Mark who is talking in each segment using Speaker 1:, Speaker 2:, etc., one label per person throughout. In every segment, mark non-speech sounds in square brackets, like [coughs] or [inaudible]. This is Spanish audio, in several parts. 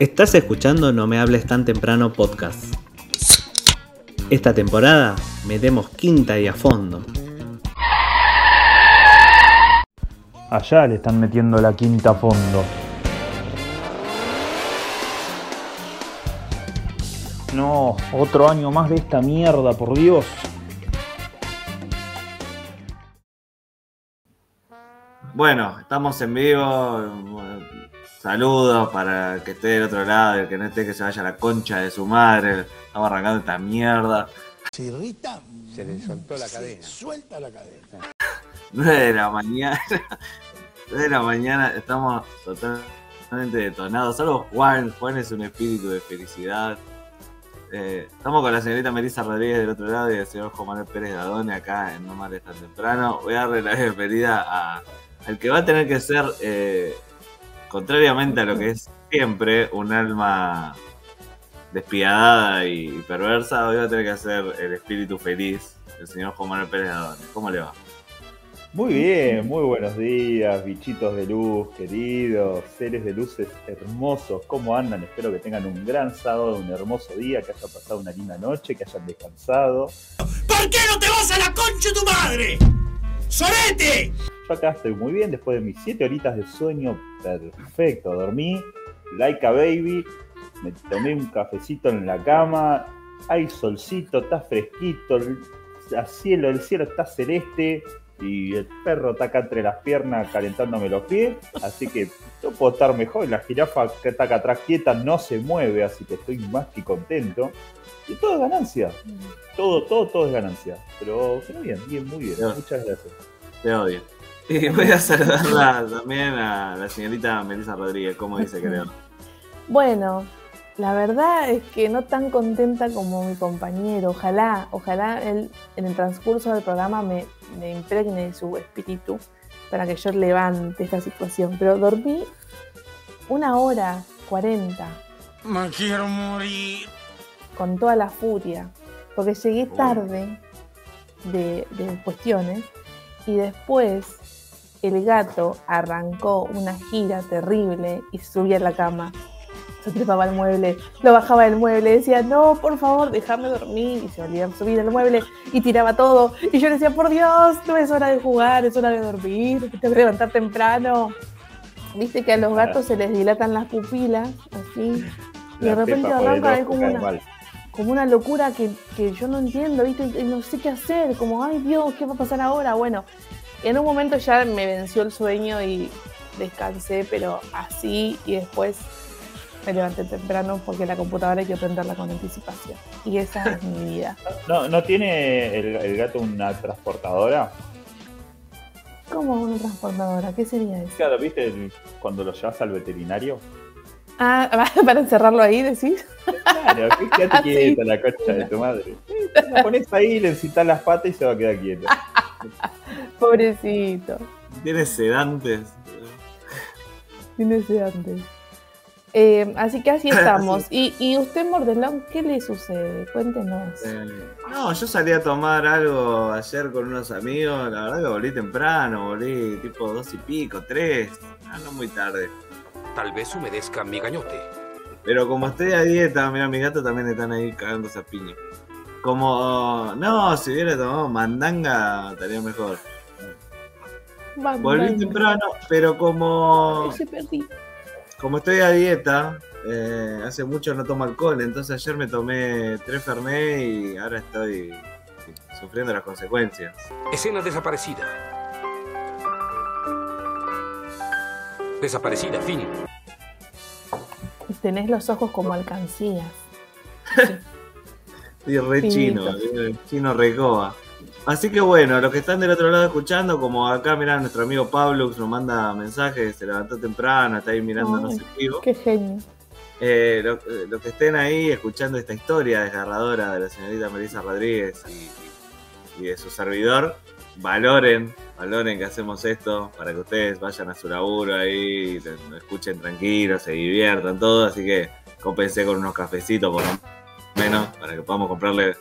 Speaker 1: Estás escuchando No Me Hables Tan Temprano podcast. Esta temporada metemos quinta y a fondo.
Speaker 2: Allá le están metiendo la quinta a fondo. No, otro año más de esta mierda, por Dios.
Speaker 3: Bueno, estamos en vivo. Saludos para el que esté del otro lado, el que no esté que se vaya a la concha de su madre. Estamos arrancando esta mierda.
Speaker 4: Se irrita, se le soltó la cadena. Suelta la cadena.
Speaker 3: 9 de la mañana. [laughs] 9 de la mañana, estamos totalmente detonados. Salvo Juan, Juan es un espíritu de felicidad. Eh, estamos con la señorita Melissa Rodríguez del otro lado y el señor Juan Manuel Pérez Dadone acá en No Males Tan Temprano. Voy a darle la bienvenida a, al que va a tener que ser, eh, contrariamente a lo que es siempre, un alma despiadada y perversa, hoy va a tener que ser el espíritu feliz, el señor Juan Manuel Pérez Dadone. ¿Cómo le va?
Speaker 2: Muy bien, muy buenos días, bichitos de luz, queridos, seres de luces hermosos, ¿cómo andan? Espero que tengan un gran sábado, un hermoso día, que hayan pasado una linda noche, que hayan descansado.
Speaker 4: ¿Por qué no te vas a la concha de tu madre? ¡Sorete!
Speaker 2: Yo acá estoy muy bien, después de mis 7 horitas de sueño, perfecto, dormí, like a baby, me tomé un cafecito en la cama, hay solcito, está fresquito, el cielo, el cielo está celeste, y el perro está acá entre las piernas calentándome los pies, así que yo puedo estar mejor. La jirafa que está acá atrás quieta no se mueve, así que estoy más que contento. Y todo es ganancia. Todo, todo, todo es ganancia. Pero, pero bien, bien, muy bien. Muchas gracias.
Speaker 3: Te odio. Y voy a saludarla también a la señorita Melissa Rodríguez, ¿cómo dice [laughs] creo?
Speaker 5: Bueno, la verdad es que no tan contenta como mi compañero. Ojalá, ojalá él en el transcurso del programa me, me impregne de su espíritu para que yo levante esta situación. Pero dormí una hora cuarenta.
Speaker 4: Me quiero morir.
Speaker 5: Con toda la furia. Porque llegué tarde de, de cuestiones. Y después el gato arrancó una gira terrible y subí a la cama se trepaba al mueble, lo bajaba del mueble, decía, no, por favor, déjame dormir, y se volvía a subir al mueble y tiraba todo. Y yo decía, por Dios, no es hora de jugar, es hora de dormir, tengo que levantar temprano. Viste que a los gatos se les dilatan las pupilas, así, y de repente arranca es como una, como una locura que, que yo no entiendo, ¿viste? Y no sé qué hacer, como, ay Dios, ¿qué va a pasar ahora? Bueno, en un momento ya me venció el sueño y descansé, pero así, y después me levanté temprano porque la computadora hay que prenderla con anticipación. Y esa [laughs] es mi vida.
Speaker 2: ¿No, no tiene el, el, gato una transportadora?
Speaker 5: ¿Cómo una transportadora? ¿Qué sería eso?
Speaker 2: Claro, ¿viste cuando lo llevas al veterinario?
Speaker 5: Ah, [laughs] ¿para encerrarlo ahí, decís?
Speaker 2: Claro, quédate [laughs] ah, quieta, sí. la concha de tu madre. La pones ahí, le encitas las patas y se va a quedar quieto. [laughs]
Speaker 5: Pobrecito.
Speaker 3: Tiene sedantes.
Speaker 5: Tiene sedantes. Eh, así que así estamos. y, y, usted, Mordelón, qué le sucede? Cuéntenos.
Speaker 3: Eh, no, yo salí a tomar algo ayer con unos amigos. La verdad que volví temprano, volví tipo dos y pico, tres. Ah, no muy tarde.
Speaker 6: Tal vez humedezca mi gañote.
Speaker 3: Pero como estoy a dieta, mira, mis gatos también están ahí cagándose a piña. Como, no, si hubiera tomado mandanga, estaría mejor. Mandanga. Volví temprano, pero como.
Speaker 5: Se perdí
Speaker 3: como estoy a dieta, eh, hace mucho no tomo alcohol, entonces ayer me tomé tres Fernet y ahora estoy sufriendo las consecuencias.
Speaker 6: Escena desaparecida. Desaparecida, fin.
Speaker 5: Tenés los ojos como alcancías.
Speaker 3: Sí, re chino, chino recoba. Así que bueno, los que están del otro lado escuchando, como acá, mirá, nuestro amigo Pablo nos manda mensajes, se levantó temprano, está ahí mirándonos en vivo.
Speaker 5: Qué genio.
Speaker 3: Eh, los lo que estén ahí escuchando esta historia desgarradora de la señorita Melissa Rodríguez y, y, de su servidor, valoren, valoren que hacemos esto para que ustedes vayan a su laburo ahí, lo escuchen tranquilos, se diviertan todo, así que compensé con unos cafecitos por lo menos para que podamos comprarle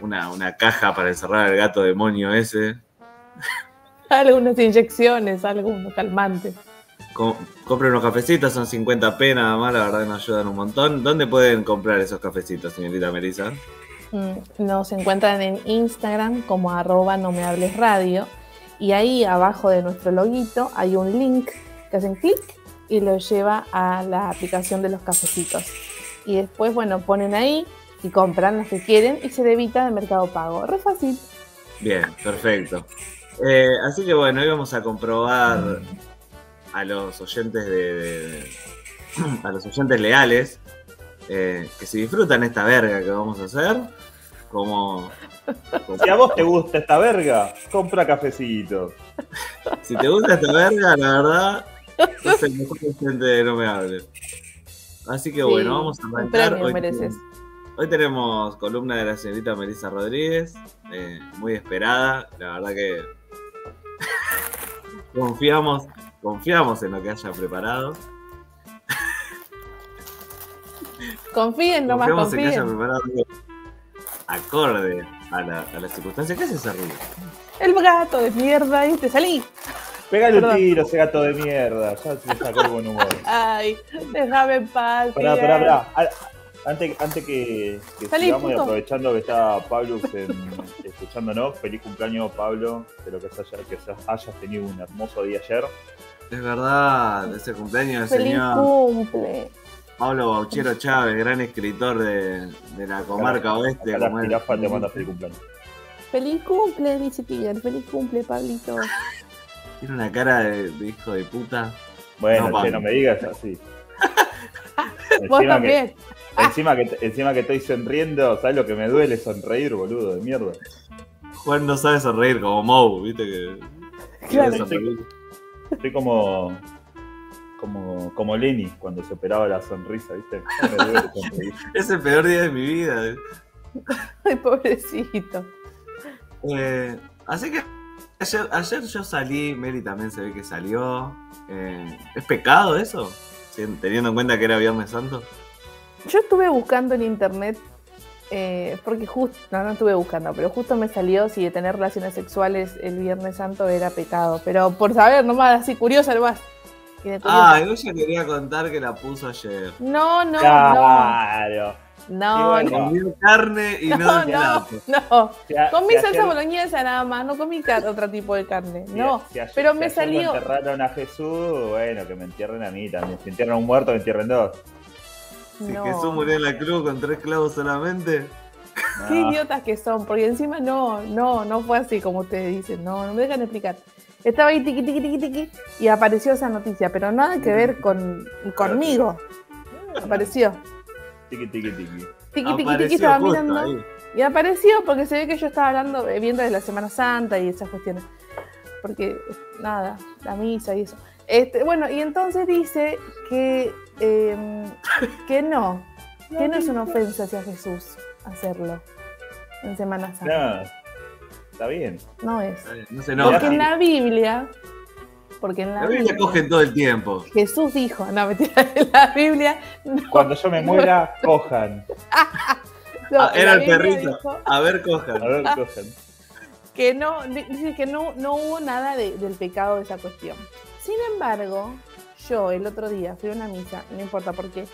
Speaker 3: una, una caja para encerrar al gato demonio ese. [laughs]
Speaker 5: Algunas inyecciones, algunos calmantes.
Speaker 3: Com- compren unos cafecitos, son 50p nada más, la verdad nos ayudan un montón. ¿Dónde pueden comprar esos cafecitos, señorita Melissa?
Speaker 5: Mm, Nos encuentran en Instagram como arroba no me hables radio y ahí abajo de nuestro loguito hay un link que hacen clic y lo lleva a la aplicación de los cafecitos. Y después, bueno, ponen ahí y compran los que quieren y se debita de Mercado Pago. Re fácil.
Speaker 3: Bien, perfecto. Eh, así que bueno, hoy vamos a comprobar a los oyentes de, de- [clears throat] a los oyentes leales eh, que si disfrutan esta verga que vamos a hacer, como
Speaker 2: Si a vos te gusta esta verga, compra cafecito.
Speaker 3: si te gusta esta verga, la verdad, sos el mejor oyente de No Me Hables. Así que
Speaker 5: Sí,
Speaker 3: bueno, vamos a arrancar.
Speaker 5: premio
Speaker 3: Hoy,
Speaker 5: mereces.
Speaker 3: hoy tenemos columna de la señorita Melissa Rodríguez, eh, muy esperada, la verdad que [laughs] confiamos, confiamos en lo que haya preparado.
Speaker 5: Confíen nomás,
Speaker 3: Confiamos en que haya
Speaker 5: confíen.
Speaker 3: preparado algo acorde a la, a la circunstancia. ¿Qué es ese ruido?
Speaker 5: El gato de mierda, ¿viste? Salí.
Speaker 2: Pégale un tiro, ese gato de mierda. Ya se sacó el buen humor. [laughs]
Speaker 5: Ay, déjame en paz.
Speaker 2: Pará, pará, pará. A- Antes, antes que, que
Speaker 5: Salí,
Speaker 2: sigamos y aprovechando que está Pablo en- [laughs] escuchándonos, feliz cumpleaños Pablo, espero que, se haya- que se- hayas tenido un hermoso día ayer.
Speaker 3: Es verdad, ese cumpleaños del
Speaker 5: Feliz
Speaker 3: señor
Speaker 5: cumple.
Speaker 3: Pablo Bauchero Chávez, gran escritor de, de la comarca oeste.
Speaker 2: Acá la
Speaker 3: como él-
Speaker 2: jirafa te manda feliz cumpleaños.
Speaker 5: Feliz cumple, dice Tiger. Feliz cumple, Pablito.
Speaker 3: Tiene una cara de, de hijo de puta.
Speaker 2: Bueno,
Speaker 3: No,
Speaker 2: che, no me digas así. [laughs]
Speaker 5: Vos
Speaker 2: encima, que,
Speaker 5: también.
Speaker 2: encima, que, encima que estoy sonriendo, ¿sabes lo que me duele sonreír, boludo? De mierda.
Speaker 3: Juan no sabe sonreír como Moe, viste que.
Speaker 5: Claro.
Speaker 3: que sonreír.
Speaker 2: Estoy como. Como, como Lenny cuando se operaba la sonrisa, ¿viste? [laughs]
Speaker 3: Es el peor día de mi vida.
Speaker 5: Ay, pobrecito.
Speaker 3: Eh, así que ayer, ayer yo salí, Meli también se ve que salió. Eh, ¿Es pecado eso? Teniendo en cuenta que era Viernes Santo.
Speaker 5: Yo estuve buscando en internet, eh, porque justo, no, no estuve buscando, pero justo me salió si de tener relaciones sexuales el Viernes Santo era pecado. Pero por saber, nomás, así curiosa nomás. Y de.
Speaker 3: Ah, yo ya quería contar que la puso ayer.
Speaker 5: No, no, no.
Speaker 2: Claro.
Speaker 5: No,
Speaker 2: Y bueno,
Speaker 5: no.
Speaker 3: Comió carne y no,
Speaker 5: No, no, no.
Speaker 2: Si a-
Speaker 5: Comí
Speaker 2: si
Speaker 5: salsa
Speaker 2: ayer-
Speaker 5: boloñesa nada más, no comí otro tipo de carne.
Speaker 2: si-
Speaker 5: No,
Speaker 2: si ayer-
Speaker 5: pero
Speaker 2: si
Speaker 5: me
Speaker 2: ayer
Speaker 5: salió.
Speaker 2: lo enterraron a Jesús, bueno, que me entierren a mí también. Si entierran a un muerto, me entierren dos.
Speaker 3: Si
Speaker 5: no.
Speaker 3: Jesús murió en la cruz con tres clavos solamente.
Speaker 5: Qué
Speaker 2: No.
Speaker 5: idiotas que son, porque encima no, no, no fue así como ustedes dicen, no, no me dejan explicar. Estaba ahí tiqui, tiqui, tiqui, tiqui, y apareció esa noticia, pero nada que ver con, conmigo. Apareció.
Speaker 2: Tiqui, tiqui, tiqui.
Speaker 5: Tiqui, tiqui, tiqui, estaba mirando.
Speaker 3: ahí.
Speaker 5: Y apareció porque se ve que yo estaba hablando, eh, viendo de la Semana Santa y esas cuestiones. Porque, nada, la misa y eso. Este, bueno, y entonces dice que, eh, que no, [laughs] que no es una ofensa hacia Jesús hacerlo en Semana Santa.
Speaker 2: No, está bien.
Speaker 5: No es.
Speaker 3: No se
Speaker 2: No,
Speaker 5: Porque en la Biblia, porque en la,
Speaker 3: La Biblia cogen todo el tiempo.
Speaker 5: Jesús dijo, no, mentira, [laughs] en la Biblia, no,
Speaker 2: Cuando yo me muera, cojan. [laughs]
Speaker 5: no,
Speaker 3: Ah, era el
Speaker 5: Biblia
Speaker 3: perrito.
Speaker 5: dijo
Speaker 3: A ver,
Speaker 2: A
Speaker 3: cojan.
Speaker 2: ver, cojan.
Speaker 5: que no, dice que no, no hubo nada de- del pecado de esa cuestión. Sin embargo, yo el otro día fui a una misa, no importa por qué,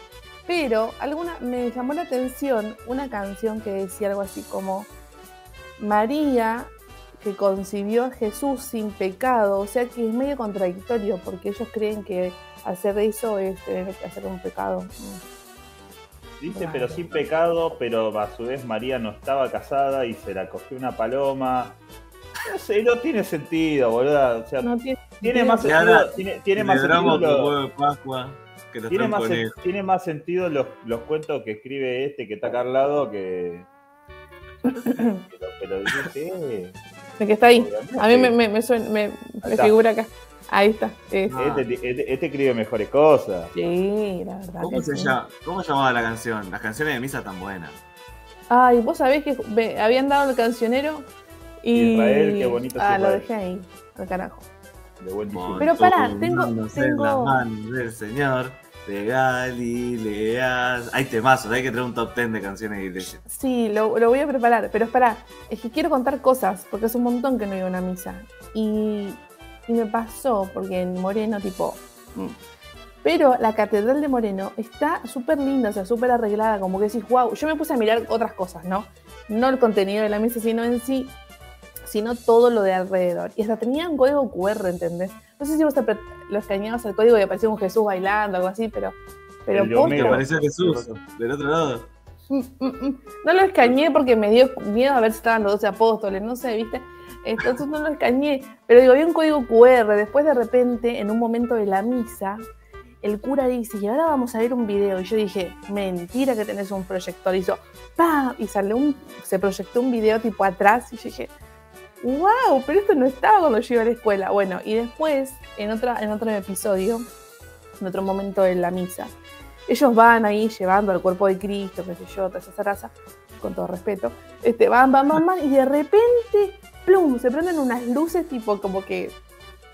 Speaker 5: pero alguna, me llamó la atención una canción que decía algo así como María que concibió a Jesús sin pecado, o sea que es medio contradictorio porque ellos creen que hacer eso es tener que hacer un pecado.
Speaker 2: Dice, pero sin pecado, pero a su vez María no estaba casada y se la cogió una paloma. No sé, no tiene sentido, boludo. O sea,
Speaker 5: No tiene,
Speaker 2: tiene más sentido,
Speaker 3: ahora,
Speaker 2: tiene, tiene
Speaker 3: Le
Speaker 2: más sentido,
Speaker 3: drama por
Speaker 2: lo-
Speaker 3: huevo de Pascua que los
Speaker 2: tiene
Speaker 3: traen
Speaker 2: más, sen-
Speaker 3: conejos.
Speaker 2: tiene más sentido los, los cuentos que escribe este que está acá al lado que. [coughs] Pero, pero dice,
Speaker 5: el que está ahí. A mí me, me, me, suena- me- me figura acá. Ahí está. es-
Speaker 3: Ah.
Speaker 2: Este, este- este escribe mejores cosas.
Speaker 5: Sí, la verdad.
Speaker 3: ¿Cómo
Speaker 5: que
Speaker 3: se
Speaker 5: sí.
Speaker 3: llama? ¿Cómo llamaba la canción? Las canciones de misa tan buenas.
Speaker 5: Ay, vos sabés que habían dado el cancionero y.
Speaker 2: Israel, qué bonito
Speaker 5: Ah, lo dejé ahí, al carajo.
Speaker 2: De buen.
Speaker 5: Pero pará, tengo- tengo-
Speaker 3: las manos del Señor de Galilea. Hay temazos, hay que traer un top 10 de canciones de iglesia.
Speaker 5: Sí, lo, lo voy a preparar, pero espera, es que quiero contar cosas, porque hace un montón que no iba a una misa. Y, y me pasó, porque en Moreno, tipo, Mm. Pero la Catedral de Moreno está súper linda, o sea, súper arreglada, como que decís, wow. Yo me puse a mirar otras cosas, ¿no? No el contenido de la misa, sino en sí, sino todo lo de alrededor. Y hasta tenía un código QR, ¿entendés? No sé si vos lo escaneabas al código y aparecía un Jesús bailando, algo así, pero. Pero
Speaker 2: El Homero.
Speaker 3: apareció Jesús del otro lado.
Speaker 5: Mm, mm, mm. No lo escañé porque me dio miedo a ver si estaban los 12 apóstoles, no sé, ¿viste? Entonces no lo escañé. Pero digo, había un código QR. Después, de repente, en un momento de la misa, el cura dice, y ahora vamos a ver un video. Y yo dije, mentira que tenés un proyector. Y hizo, ¡pam! Y salió un, se proyectó un video tipo atrás. Y yo dije, ¡wow! Pero esto no estaba cuando yo iba a la escuela. Bueno, y después, en, otra, en otro episodio, en otro momento de la misa, ellos van ahí llevando al cuerpo de Cristo, qué sé yo, toda esa zaraza, con todo respeto, este, van, van, van, van, y de repente, plum, se prenden unas luces tipo como que...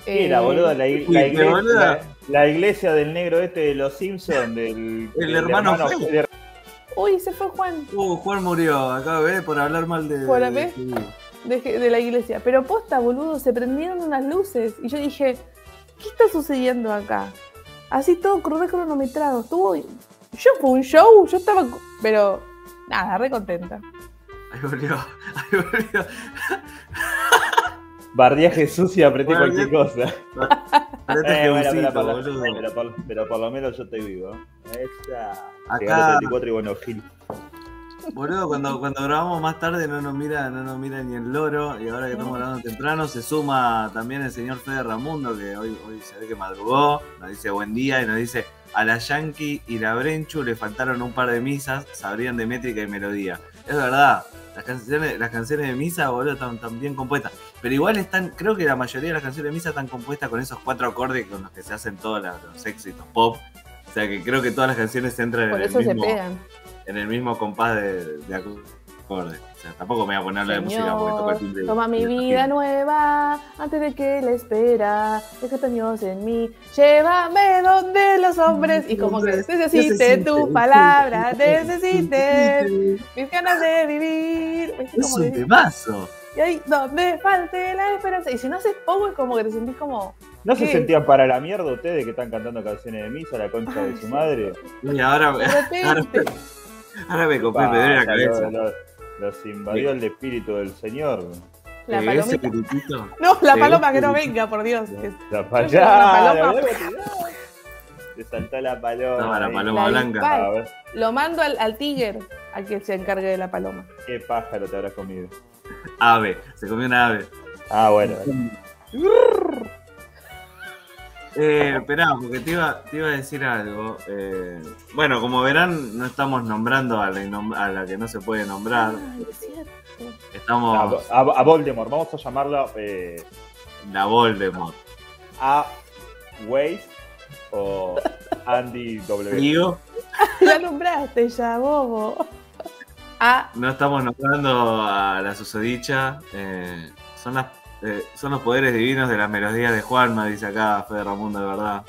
Speaker 2: ¿Qué era,
Speaker 5: eh,
Speaker 2: boludo? La, ig- la iglesia, la, la iglesia del negro este de los Simpsons, del, del
Speaker 3: hermano feo.
Speaker 2: de-
Speaker 5: Uy, se fue Juan
Speaker 3: Uh, Juan murió, acabo de ver por hablar mal de.
Speaker 5: Por
Speaker 3: de-
Speaker 5: haber-
Speaker 3: sí.
Speaker 5: De, de la iglesia. Pero posta, boludo, se prendieron unas luces. Y yo dije, ¿qué está sucediendo acá? Así todo re cronometrado. Estuvo... Yo fue un show, yo estaba... Pero nada, re contenta.
Speaker 3: Ahí volvió, ahí volvió. [laughs]
Speaker 2: Bardé a Jesús y apreté
Speaker 3: Bueno,
Speaker 2: cualquier cosa. [laughs] Eh, bueno, pero, por,
Speaker 3: boludo.
Speaker 2: pero por- pero por lo menos yo estoy vivo. Esa.
Speaker 3: Acá-
Speaker 2: Llegué a los 34 y bueno, Gil.
Speaker 3: Boludo, cuando, cuando grabamos más tarde no nos mira, no nos mira ni el loro y ahora que estamos grabando temprano se suma también el señor Fede Ramundo que hoy, hoy se ve que madrugó, nos dice buen día y nos dice a la Yankee y la Brenchu le faltaron un par de misas, sabrían de métrica y melodía. Es verdad, las canciones, las canciones de misa, boludo, están, están bien compuestas. Pero igual están, creo que la mayoría de las canciones de misa están compuestas con esos cuatro acordes con los que se hacen todos las- los éxitos pop. O sea que creo que todas las canciones entran
Speaker 5: Por
Speaker 3: en
Speaker 5: eso
Speaker 3: el
Speaker 5: se
Speaker 3: mismo
Speaker 5: pegan.
Speaker 3: En el mismo compás de, de acordes. O sea, tampoco me voy a poner a hablar de música porque toco el timbre.
Speaker 5: toma mi vida nueva antes de que la espera. Deja Dios en mí. Llévame donde los hombres. Y como que necesite tu palabra, necesite mis ganas de vivir.
Speaker 3: Es un temazo.
Speaker 5: y ahí donde falte la esperanza. Y si no haces poco, es como que te sentís como.
Speaker 2: ¿No se sentían para la mierda ustedes que están cantando canciones de misa, la concha de su madre?
Speaker 3: Y ahora,
Speaker 5: De
Speaker 3: ahora. Ahora me copé, me duele la cabeza.
Speaker 2: lo- lo- Los invadió el espíritu del Señor.
Speaker 5: La
Speaker 3: gritito.
Speaker 5: No, la paloma que no venga, por Dios.
Speaker 2: La
Speaker 5: Yo
Speaker 2: paloma.
Speaker 5: paloma.
Speaker 2: Te saltó la paloma.
Speaker 3: Estaba la paloma
Speaker 5: La
Speaker 3: blanca.
Speaker 5: Lo mando al, al tigre a que se encargue de la paloma.
Speaker 2: qué pájaro te habrás comido.
Speaker 3: Ave, se comió una ave.
Speaker 2: Ah, bueno.
Speaker 3: Eh, esperá, porque te iba, te iba a decir algo. Eh, bueno, como verán, no estamos nombrando a la, a la que no se puede nombrar.
Speaker 5: Ay, es cierto.
Speaker 3: Estamos
Speaker 2: A, a- a Voldemort, vamos a llamarlo eh,
Speaker 3: la Voldemort.
Speaker 2: A. Waze o Andy W.
Speaker 3: Frío. [laughs]
Speaker 5: La nombraste ya, bobo. Ah,
Speaker 3: No estamos nombrando a la susodicha. eh, son, las, eh, son los poderes divinos de las melodías de Juanma, dice acá Fede Ramundo, de verdad.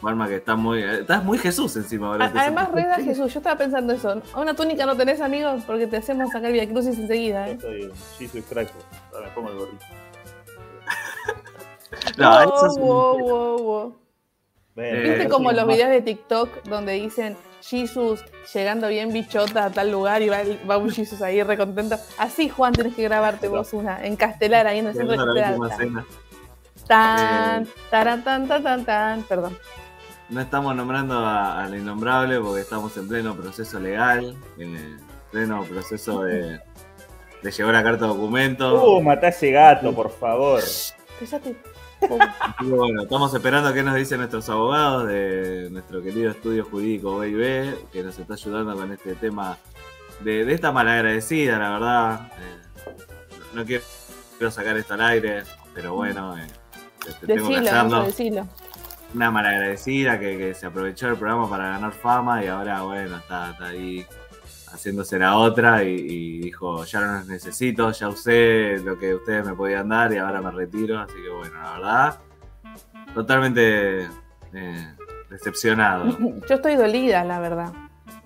Speaker 3: Juanma que está muy. eh, Estás muy Jesús encima ahora.
Speaker 5: a- además, reda Jesús, yo estaba pensando eso. ¿A una túnica no tenés amigos? Porque te hacemos sacar Via Crucis enseguida,
Speaker 2: Yo
Speaker 5: ¿eh?
Speaker 2: soy Jesus Christ. Ahora me pongo el gorrito. [laughs]
Speaker 3: No,
Speaker 5: wow,
Speaker 3: eso es un-
Speaker 5: wow, wow, wow.
Speaker 2: Bueno,
Speaker 3: Eh,
Speaker 5: ¿Viste como los
Speaker 2: más-
Speaker 5: videos de TikTok donde dicen Jesus llegando bien bichota a tal lugar y va, el- va un Jesus ahí recontento? Así, Juan, tenés que grabarte vos una en Castelar ahí en el centro de Castelar. Tan,
Speaker 3: Eh.
Speaker 5: taran, tan, tan, tan, tan. Perdón.
Speaker 3: No estamos nombrando a, a la innombrable porque estamos en pleno proceso legal, en pleno proceso de, de llevar la carta de documento.
Speaker 2: Uh, matá a ese gato, por favor.
Speaker 5: Cállate.
Speaker 3: Que bueno, estamos esperando qué nos dicen nuestros abogados de nuestro querido estudio jurídico B&B, que nos está ayudando con este tema de, de esta malagradecida, la verdad. Eh, no quiero, quiero sacar esto al aire, pero bueno, eh, este, tengo que
Speaker 5: Decilo,
Speaker 3: hacerlo.
Speaker 5: Gonzo, decilo.
Speaker 3: Una malagradecida que, que se aprovechó el programa para ganar fama y ahora, bueno, está, está ahí haciéndose la otra y, y dijo, ya no los necesito, ya usé lo que ustedes me podían dar y ahora me retiro. Así que bueno, la verdad, totalmente eh, decepcionado. [laughs]
Speaker 5: Yo estoy dolida, la verdad.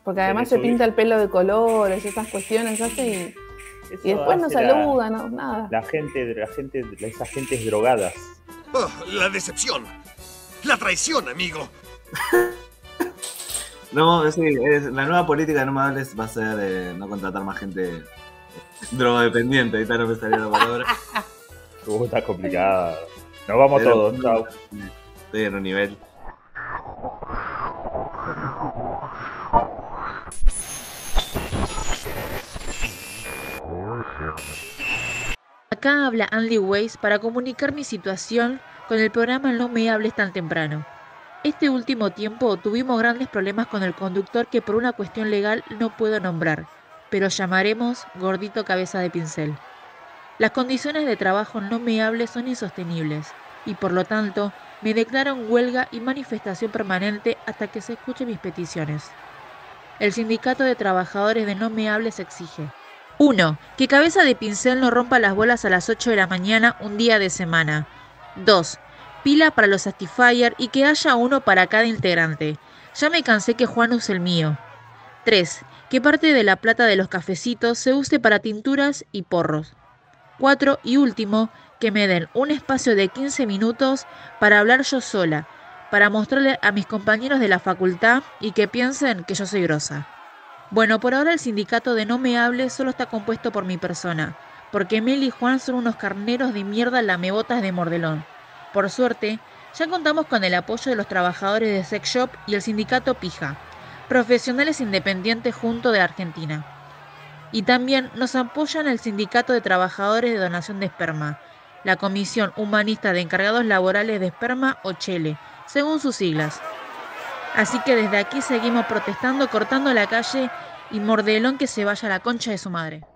Speaker 5: Porque además se pinta el pelo de colores, esas cuestiones, hace y,
Speaker 2: Eso
Speaker 5: y después no
Speaker 2: la-
Speaker 5: saluda, no, nada.
Speaker 2: La gente, la gente, esas gentes drogadas.
Speaker 4: Oh, la decepción. La traición, amigo. [laughs]
Speaker 3: No, sí, es- la nueva política de no me hables va a ser eh, no contratar más gente drogodependiente. Ahorita no me salía la palabra. [laughs]
Speaker 2: Uh, está complicada. Nos vamos
Speaker 3: Pero-
Speaker 2: todos. Chao.
Speaker 3: Estoy en un nivel.
Speaker 7: Acá habla Andy Weiss para comunicar mi situación con el programa No me hables tan temprano. Este último tiempo tuvimos grandes problemas con el conductor que por una cuestión legal no puedo nombrar, pero llamaremos Gordito Cabeza de Pincel. Las condiciones de trabajo No me hables son insostenibles y por lo tanto me declaro huelga y manifestación permanente hasta que se escuchen mis peticiones. El sindicato de trabajadores de No me hables exige 1. Que Cabeza de Pincel no rompa las bolas a las 8 de la mañana un día de semana. 2. Pila para los Satisfyer y que haya uno para cada integrante. Ya me cansé que Juan use el mío. 3. Que parte de la plata de los cafecitos se use para tinturas y porros. 4. Y último, que me den un espacio de 15 minutos para hablar yo sola, para mostrarle a mis compañeros de la facultad y que piensen que yo soy grosa. Bueno, por ahora el sindicato de No Me Hables solo está compuesto por mi persona, porque Mel y Juan son unos carneros de mierda lamebotas de mordelón. Por suerte, ya contamos con el apoyo de los trabajadores de Sex Shop y el sindicato Pija, profesionales independientes junto de Argentina. Y también nos apoyan el sindicato de trabajadores de donación de esperma, la Comisión Humanista de Encargados Laborales de Esperma o Chele, según sus siglas. Así que desde aquí seguimos protestando, cortando la calle y mordelón que se vaya a la concha de su madre.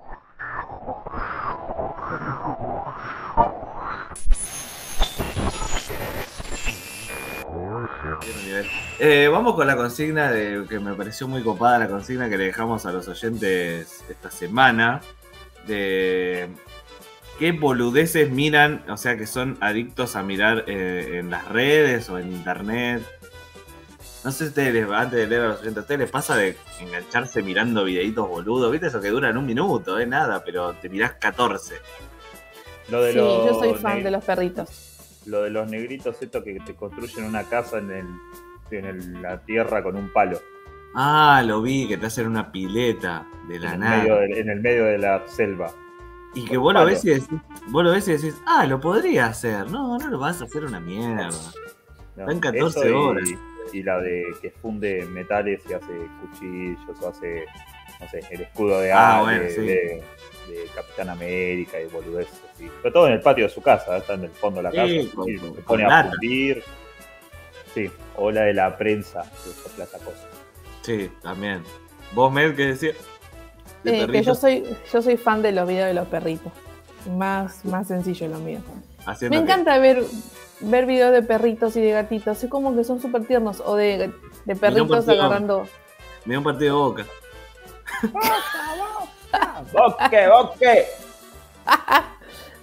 Speaker 3: Nivel. Eh, vamos con la consigna de que me pareció muy copada la consigna que le dejamos a los oyentes esta semana. De qué boludeces miran, o sea que son adictos a mirar eh, en las redes o en internet. No sé si ustedes, les- antes de leer a los oyentes, ¿a ustedes les pasa de engancharse mirando videitos boludos? ¿Viste eso que duran un minuto? Es nada, pero te mirás 14.
Speaker 2: Lo de
Speaker 5: Sí,
Speaker 2: los
Speaker 5: yo soy fan de los perritos.
Speaker 2: Lo de los negritos estos que te construyen una casa en, el, en el- la tierra con un palo.
Speaker 3: Ah, lo vi, que te hacen una pileta de la
Speaker 2: en, el
Speaker 3: nada.
Speaker 2: medio de, en el medio de la selva.
Speaker 3: Y que vos lo, ves y decís, vos lo ves y decís, ah, lo podría hacer. No, no lo vas a hacer una mierda.
Speaker 2: ¿no?
Speaker 3: Están 14
Speaker 2: Eso y-
Speaker 3: horas.
Speaker 2: Y la de que funde metales y hace cuchillos o hace, no sé, el escudo de,
Speaker 3: Ah,
Speaker 2: A-
Speaker 3: bueno,
Speaker 2: de,
Speaker 3: sí.
Speaker 2: de- de Capitán América y boludeces. Así. Pero todo en el patio de su casa, está en el fondo de la
Speaker 3: Sí,
Speaker 2: casa.
Speaker 3: con-
Speaker 2: se pone a fundir. Sí, o la de la prensa, que plata cosa.
Speaker 3: Sí, también. ¿Vos, Mel, qué decías? ¿De
Speaker 5: Eh, que yo soy, yo soy fan de los videos de los perritos. Más, más sencillo lo mío.
Speaker 3: Haciendo
Speaker 5: Me
Speaker 3: que-
Speaker 5: encanta ver, ver videos de perritos y de gatitos. Es como que son súper tiernos. O de, de perritos
Speaker 3: partido.
Speaker 5: agarrando.
Speaker 3: Me dio un partido de boca. [laughs]
Speaker 2: ¡Boque, boque! [laughs]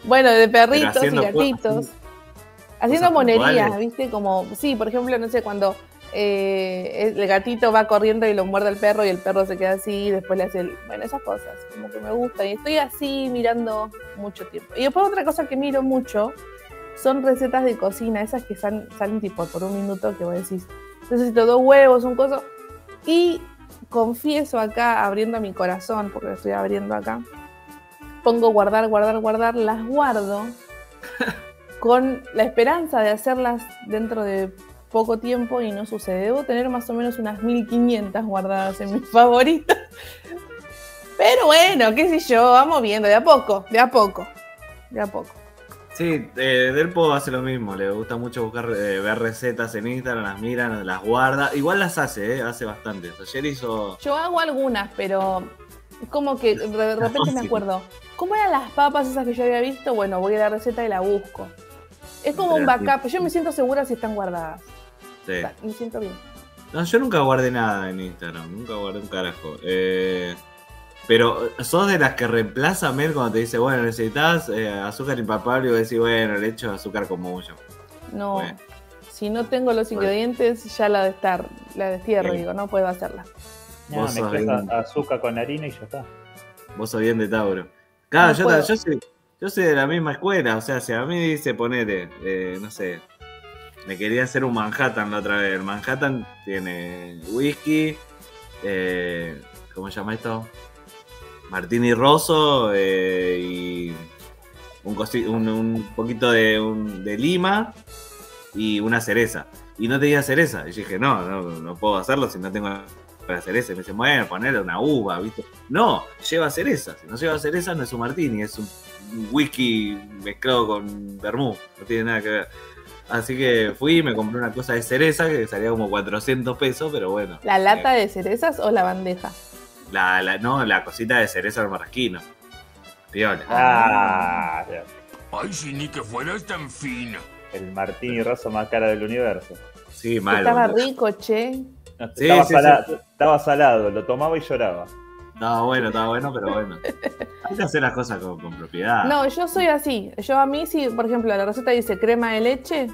Speaker 5: Bueno, de perritos y gatitos. [laughs] Haciendo monerías,
Speaker 3: puntuales.
Speaker 5: ¿viste? Como, sí, por ejemplo, no sé, cuando eh, el gatito va corriendo y lo muerde el perro y el perro se queda así y después le hace el... Bueno, esas cosas, como que me gusta. Y estoy así mirando mucho tiempo. Y después otra cosa que miro mucho son recetas de cocina, esas que sal- salen tipo por un minuto que vos decís, necesito dos huevos, un coso. Y confieso acá, abriendo mi corazón, porque lo estoy abriendo acá, pongo guardar, guardar, guardar, las guardo [laughs] con la esperanza de hacerlas dentro de poco tiempo y no sucede. Debo tener más o menos unas 1500 guardadas en mis [laughs] favoritas. Pero bueno, qué sé yo, vamos viendo, de a poco, de a poco, de a poco.
Speaker 3: Sí, eh, Delpo hace lo mismo. Le gusta mucho buscar, eh, ver recetas en Instagram, las mira, las guarda. Igual las hace, eh, hace bastante. Ayer hizo.
Speaker 5: Yo hago algunas, pero como que de repente me acuerdo, ¿cómo eran las papas esas que yo había visto? Bueno, voy a la receta y la busco. Es como un backup, yo me siento segura si están guardadas.
Speaker 3: Sí.
Speaker 5: Me siento bien.
Speaker 3: No, yo nunca guardé nada en Instagram, nunca guardé un carajo. Eh, pero sos de las que reemplaza a Mel cuando te dice, bueno, necesitas eh, azúcar impalpable y vos decís, bueno, le echo azúcar con mucho.
Speaker 5: No,
Speaker 3: Bueno.
Speaker 5: si no tengo los ingredientes, ya la de estar, la destierro, digo, no puedo hacerla.
Speaker 2: No,
Speaker 3: Vos sos
Speaker 2: mezclas
Speaker 3: bien.
Speaker 2: a- azúcar con harina y ya está.
Speaker 3: Vos sos bien de Tauro. Claro,
Speaker 5: No
Speaker 3: yo,
Speaker 5: puedo.
Speaker 3: yo, soy, yo soy de la misma escuela, o sea, si a mí dice, ponele, eh, no sé, me quería hacer un Manhattan la otra vez. El Manhattan tiene whisky, eh, ¿cómo se llama esto? Martini rosso eh, y un, cosi- un- un poquito de, un- de lima y una cereza. Y no tenía cereza. Y yo dije, no, no, no puedo hacerlo si no tengo la cereza. Y me dice, bueno, ponerle una uva, ¿viste? No, lleva cereza. Si no lleva cereza no es un martini, es un whisky mezclado con vermú. No tiene nada que ver. Así que fui y me compré una cosa de cereza que salía como 400 pesos, pero bueno.
Speaker 5: ¿La lata de cerezas o la bandeja?
Speaker 3: La, la- no, la cosita de cereza al marrasquino. Piola.
Speaker 2: Ah,
Speaker 4: Ay, si ni que fueras tan fina.
Speaker 2: el martini rosa más cara del universo.
Speaker 3: Sí, malo.
Speaker 5: Estaba rico, che.
Speaker 3: Sí,
Speaker 2: estaba,
Speaker 3: sí,
Speaker 2: sala- estaba salado, lo tomaba y lloraba.
Speaker 3: Estaba bueno, estaba bueno, pero bueno. Hay que hacer las cosas con, con propiedad.
Speaker 5: No, yo soy así. Yo a mí, si por ejemplo la receta dice crema de leche,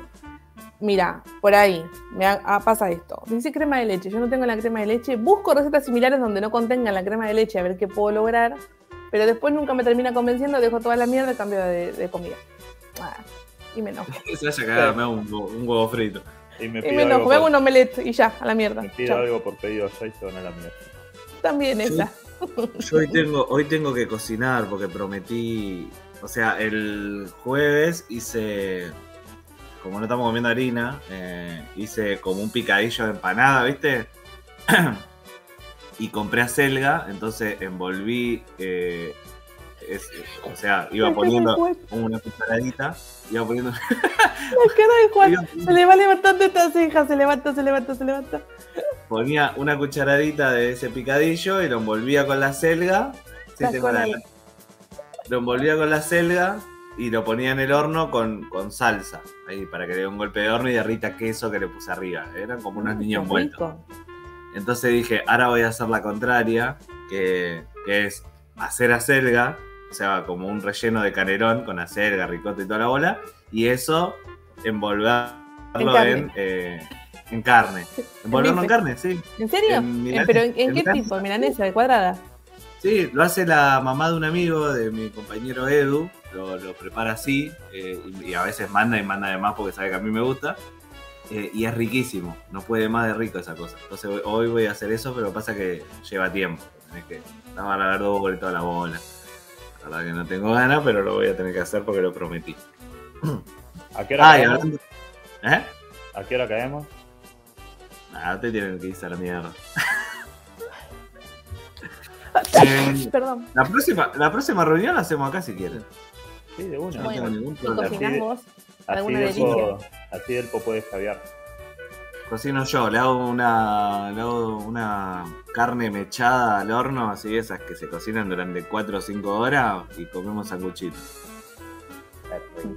Speaker 5: mira, por ahí me ha- ah, pasa esto. Dice crema de leche, yo no tengo la crema de leche. Busco recetas similares donde no contengan la crema de leche a ver qué puedo lograr. Pero después nunca me termina convenciendo, dejo toda la mierda y cambio de, de comida. Ah, y me enojo.
Speaker 3: Que [laughs] se vaya a cagar, me hago un, huevo- un huevo frito.
Speaker 2: Y me pido, algo, por,
Speaker 5: un omelette y ya, a la mierda.
Speaker 2: me pido
Speaker 5: Chao.
Speaker 2: algo por pedido ya y se van a la mierda.
Speaker 5: También esa. [laughs]
Speaker 3: Yo hoy tengo, hoy tengo que cocinar porque prometí. O sea, el jueves hice. Como no estamos comiendo harina, eh, hice como un picadillo de empanada, ¿viste? [clears throat] y compré acelga, entonces envolví. eh, es- o sea, iba poniendo una cucharadita, iba poniendo. [laughs]
Speaker 5: la cara de Juan.
Speaker 3: iba-
Speaker 5: Se le va levantando esta ceja, se levanta, se levanta, se levanta.
Speaker 3: ponía una cucharadita de ese picadillo y lo envolvía con la selga. Sí, tengo la-. Lo envolvía con la selga y lo ponía en el horno con, con salsa. Ahí, para que le dé un golpe de horno y derrita queso que le puse arriba. Eran como unos
Speaker 5: Mm,
Speaker 3: niños
Speaker 5: rico.
Speaker 3: Entonces dije, ahora voy a hacer la contraria, que, que es hacer acelga, o sea, como un relleno de canelón con acelga, ricota y toda la bola, y eso envolverlo
Speaker 5: En
Speaker 3: en,
Speaker 5: carne.
Speaker 3: eh, en carne. [laughs] Envolverlo en carne, sí.
Speaker 5: ¿En serio?
Speaker 3: En
Speaker 5: Eh. ¿Pero en, qué
Speaker 3: milanesa.
Speaker 5: tipo? ¿Milanesa? ¿De cuadrada?
Speaker 3: Sí, lo hace la mamá de un amigo, de mi compañero Edu, lo, lo prepara así, eh, y, a veces manda y manda de más porque sabe que a mí me gusta, eh, y es riquísimo, no puede más de rico esa cosa. Entonces hoy- voy a hacer eso, pero pasa que lleva tiempo, tenés que lavar la verdura y toda la bola. La verdad que no tengo ganas, pero lo voy a tener que hacer porque lo prometí. [clears throat]
Speaker 2: ¿A qué hora
Speaker 3: Ah, y
Speaker 2: caemos?
Speaker 3: hablando... ¿Eh?
Speaker 2: ¿A qué hora caemos?
Speaker 3: Ah, te tienen que irse a la mierda. Eh, [laughs]
Speaker 5: Perdón.
Speaker 3: la, próxima, la próxima reunión la hacemos acá si quieren.
Speaker 2: Sí, de una.
Speaker 3: No
Speaker 5: Bueno,
Speaker 3: tengo ningún
Speaker 5: ¿Y
Speaker 3: problema.
Speaker 2: Así? Así del, po, así del popó de Javier.
Speaker 3: Cocino yo, le hago una, le hago una carne mechada al horno, así esas que se cocinan durante 4 o 5 horas y comemos sanguchitos.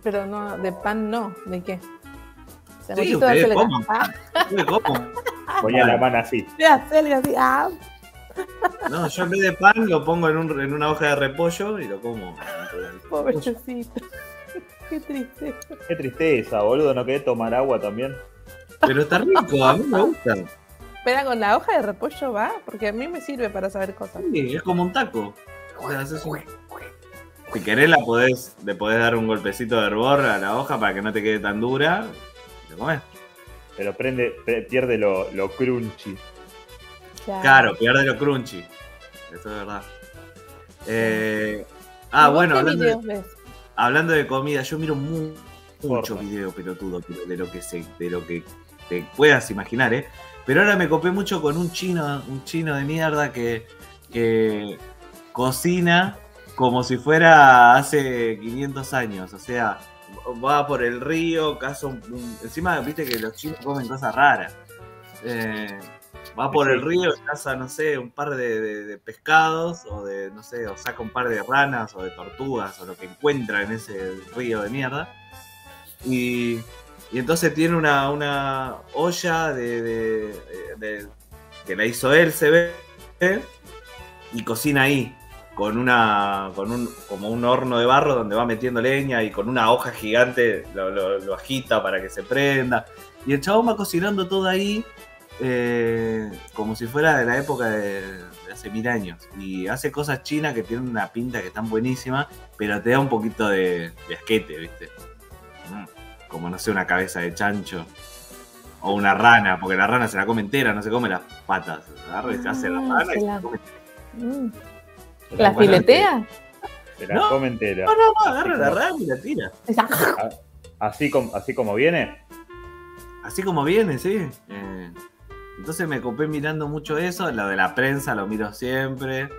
Speaker 5: Pero no, de pan no. ¿De qué?
Speaker 3: Sí,
Speaker 5: de
Speaker 3: ustedes coman.
Speaker 5: Ah.
Speaker 2: Ponía la mano así.
Speaker 5: así. Ah,
Speaker 3: No, yo en vez de pan lo pongo en, un- en una hoja de repollo y lo como.
Speaker 5: pobrecito. Qué triste.
Speaker 2: Qué tristeza, boludo. No quedé tomar agua también.
Speaker 3: Pero está rico, a mí me gusta.
Speaker 5: Espera, con la hoja de repollo va, porque a mí me sirve para saber cosas.
Speaker 3: Sí, es como un taco. O sea, haces un- Si querés la podés, le podés dar un golpecito de hervor a la hoja para que no te quede tan dura. y Lo comés.
Speaker 2: Pero prende, pre- pierde lo, lo crunchy.
Speaker 3: Claro, pierde lo crunchy. Eso es verdad. Eh, ah,
Speaker 5: ¿Y vos
Speaker 3: bueno, hablando de, hablando comida, yo miro mu- mucho
Speaker 2: Porno.
Speaker 3: video pelotudo pero de lo que se, de lo que te puedas imaginar, ¿eh? Pero ahora me copé mucho con un chino, un chino de mierda que, que cocina como si fuera hace 500 años. O sea, va por el río, caza un, un- encima, viste que los chinos comen cosas raras. Eh, va por el río, caza, no sé, un par de, de- de pescados, o de, no sé, o saca un par de ranas o de tortugas, o lo que encuentra en ese río de mierda. Y, y entonces tiene una, una olla de, de- que la hizo él, se ve, y cocina ahí, con una, con un, como un horno de barro donde va metiendo leña y con una hoja gigante lo, lo- lo agita para que se prenda. Y el chabón va cocinando todo ahí eh, como si fuera de la época de, de hace mil años. Y hace cosas chinas que tienen una pinta que están buenísimas, pero te da un poquito de, de asquete, ¿viste? Como no sé, una cabeza de chancho. O una rana, porque la rana se la come entera, no se come las patas. Agarra y se hace la
Speaker 5: Ah,
Speaker 3: rana y
Speaker 5: se
Speaker 3: se
Speaker 5: la-
Speaker 3: la come.
Speaker 5: Mm.
Speaker 2: Se
Speaker 5: ¿La filetea?
Speaker 2: Se la
Speaker 3: No,
Speaker 2: come entera.
Speaker 3: No, no, no,
Speaker 2: Así
Speaker 3: agarra la
Speaker 2: como-
Speaker 3: rana y la tira.
Speaker 5: Esa-
Speaker 2: Así como, así como viene.
Speaker 3: Así como viene, sí. Eh, entonces me copé mirando mucho eso. Lo de la prensa lo miro siempre.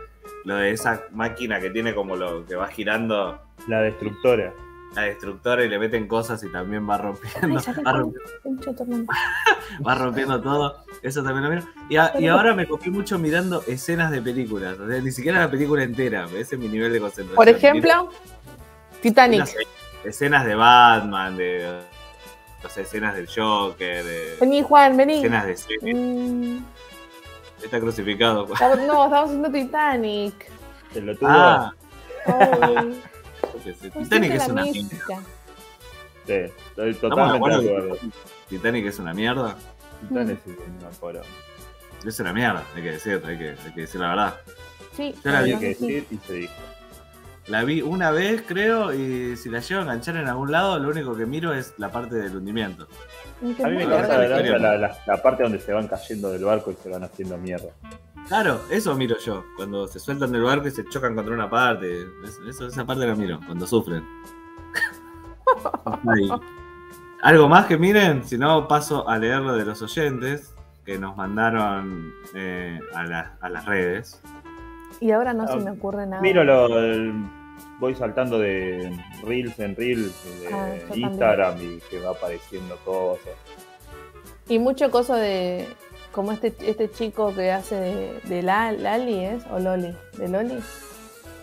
Speaker 3: Lo de esa máquina que tiene como lo que va girando
Speaker 2: La destructora.
Speaker 3: La destructora y le meten cosas y también va rompiendo.
Speaker 5: Ay, [laughs] [laughs]
Speaker 3: Va rompiendo, va todo. Eso también lo miro. Y, a- y ahora me copé mucho mirando escenas de películas. O sea, ni siquiera la película entera. Ese es mi nivel de concentración.
Speaker 5: Por ejemplo, Titanic.
Speaker 3: escenas de Batman, de. No sé, escenas del Joker, de.
Speaker 5: Vení, Juan, vení.
Speaker 3: Escenas de.
Speaker 5: Mm,
Speaker 3: Está crucificado.
Speaker 5: no, estamos haciendo Titanic.
Speaker 2: Se lo tuvo.
Speaker 3: Ah,
Speaker 5: Ay,
Speaker 3: Titanic es una mierda.
Speaker 5: mística.
Speaker 2: Sí, estoy
Speaker 3: ¿Estamos de
Speaker 2: totalmente de
Speaker 3: que
Speaker 2: acuerdo.
Speaker 3: Titanic es una mierda?
Speaker 2: Titanes es una.
Speaker 3: Es una mierda, hay que decir, hay que, hay que decir la verdad.
Speaker 5: Sí,
Speaker 3: Yo la vi
Speaker 2: que decir y se dijo.
Speaker 3: La vi una vez, creo, y si la llevo a enganchar en algún lado, lo único que miro es la parte del hundimiento.
Speaker 2: A mí me
Speaker 3: encanta la-
Speaker 2: la parte donde se van cayendo del barco y se van haciendo mierda.
Speaker 3: Claro, eso miro yo. Cuando se sueltan del barco y se chocan contra una parte. Eso, esa parte la miro, cuando sufren. Ahí. ¿Algo más que miren? Si no, paso a leer lo de los oyentes que nos mandaron eh, a, la- a las redes.
Speaker 5: Y ahora no
Speaker 2: Ah,
Speaker 5: se me ocurre nada.
Speaker 2: Miro lo, el- voy saltando de reels en reels de
Speaker 5: Ah, también.
Speaker 2: Instagram y que va apareciendo cosas.
Speaker 5: Y mucho coso de. Como este, este chico que hace de, de la, Lali, ¿es? ¿O Loli? ¿De Loli?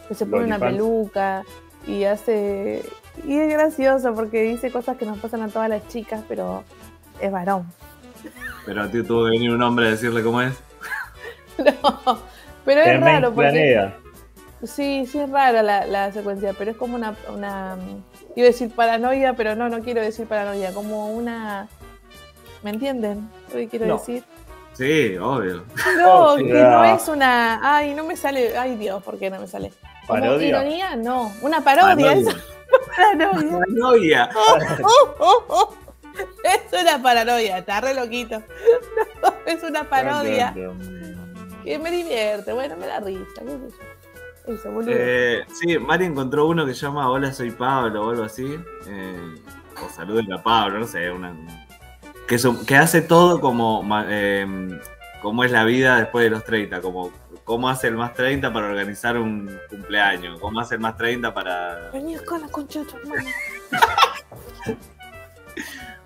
Speaker 5: Que se pone una peluca y hace. Y es gracioso porque dice cosas que nos pasan a todas las chicas, pero es varón.
Speaker 3: Pero a ti tuvo que venir un hombre a decirle cómo es. [laughs]
Speaker 5: No, pero es raro porque.
Speaker 2: planea.
Speaker 5: Sí, sí es rara la, la secuencia, pero es como una, una. Iba a decir paranoia, pero no, no quiero decir paranoia, como una. ¿Me entienden? Lo que quiero
Speaker 2: No.
Speaker 5: decir.
Speaker 3: Sí, obvio.
Speaker 5: No,
Speaker 2: Oh,
Speaker 5: que no es una. Ay, no me sale. Ay, Dios, ¿por qué no me sale? Como
Speaker 2: ¿Parodia?
Speaker 5: ironía, no. Una parodia, es paranoia. [laughs]
Speaker 3: Paranoia. [laughs]
Speaker 5: Oh, oh, oh. Es una paranoia, está re loquito. [laughs] No, es una parodia que me divierte. Bueno, me da risa. qué sé yo. Eso, boludo.
Speaker 3: Eh, sí, Mari encontró uno que se llama Hola, soy Pablo o algo así. Eh, o saluden a Pablo, no sé. Una, que, son- que hace todo como, eh, como es la vida después de los 30. Como cómo hace el más 30 para organizar un cumpleaños. Cómo hace el más 30 para,
Speaker 5: Vení acá la concha de tu hermana. [laughs]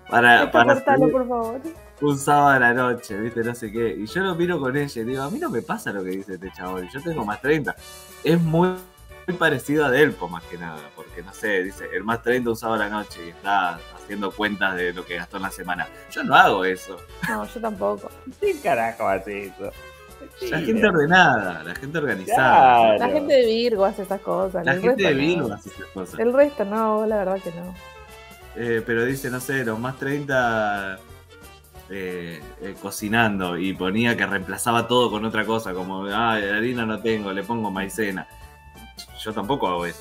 Speaker 3: para, para
Speaker 5: cortalo, por favor.
Speaker 3: un sábado a la noche, ¿viste? No sé qué. Y yo lo miro con ella y digo, a mí no me pasa lo que dice este chabón. Yo tengo más 30. Es muy, muy parecido a Delpo, más que nada. Porque, no sé, dice, el más 30 un sábado a la noche y está haciendo cuentas de lo que gastó en la semana. Yo no hago eso.
Speaker 5: No, yo tampoco.
Speaker 2: ¿Qué carajo hace eso?
Speaker 3: La gente ordenada, la gente organizada.
Speaker 2: Claro.
Speaker 5: La gente de Virgo hace esas cosas.
Speaker 3: La
Speaker 5: el
Speaker 3: gente de
Speaker 5: no.
Speaker 3: Virgo hace esas cosas.
Speaker 5: El resto no, la verdad que no.
Speaker 3: Eh, pero dice, no sé, los más 30 eh, eh, cocinando y ponía que reemplazaba todo con otra cosa, como, ah, harina no tengo, le pongo maicena. Yo tampoco hago eso.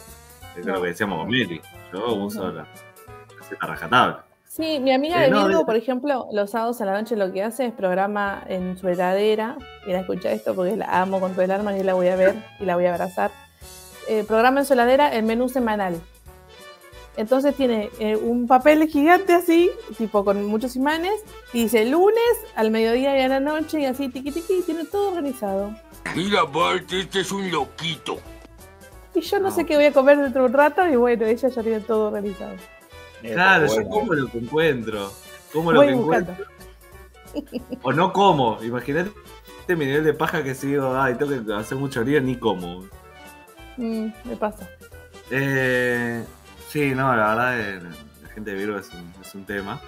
Speaker 3: Es
Speaker 5: No.
Speaker 3: lo que decíamos con Meli. Yo uso la receta rajatabla.
Speaker 5: Sí, mi amiga
Speaker 3: Eh,
Speaker 5: de
Speaker 3: no, de-
Speaker 5: por ejemplo, los sábados a la noche lo que hace es programa en su heladera. Y la escucha esto porque la amo con todo el alma y la voy a ver y la voy a abrazar. Eh, programa en su heladera el menú semanal. Entonces tiene eh, un papel gigante así, tipo con muchos imanes, y dice lunes, al mediodía y a la noche, y así tiqui tiqui, y tiene todo organizado.
Speaker 6: Mira, Bart, este es un loquito.
Speaker 5: Y yo no
Speaker 3: No.
Speaker 5: sé qué voy a comer dentro de un rato, y bueno, ella ya tiene todo organizado.
Speaker 2: Eh,
Speaker 3: Claro, yo como lo que encuentro. Como lo
Speaker 5: Voy
Speaker 3: que
Speaker 5: buscando.
Speaker 3: encuentro. O no como. Imagínate mi nivel de paja que si digo, ay, tengo que hacer mucho lío, ni como.
Speaker 5: Mm, me pasa.
Speaker 3: Eh, sí, no, la verdad, eh, la gente de Virgo es un, es un tema.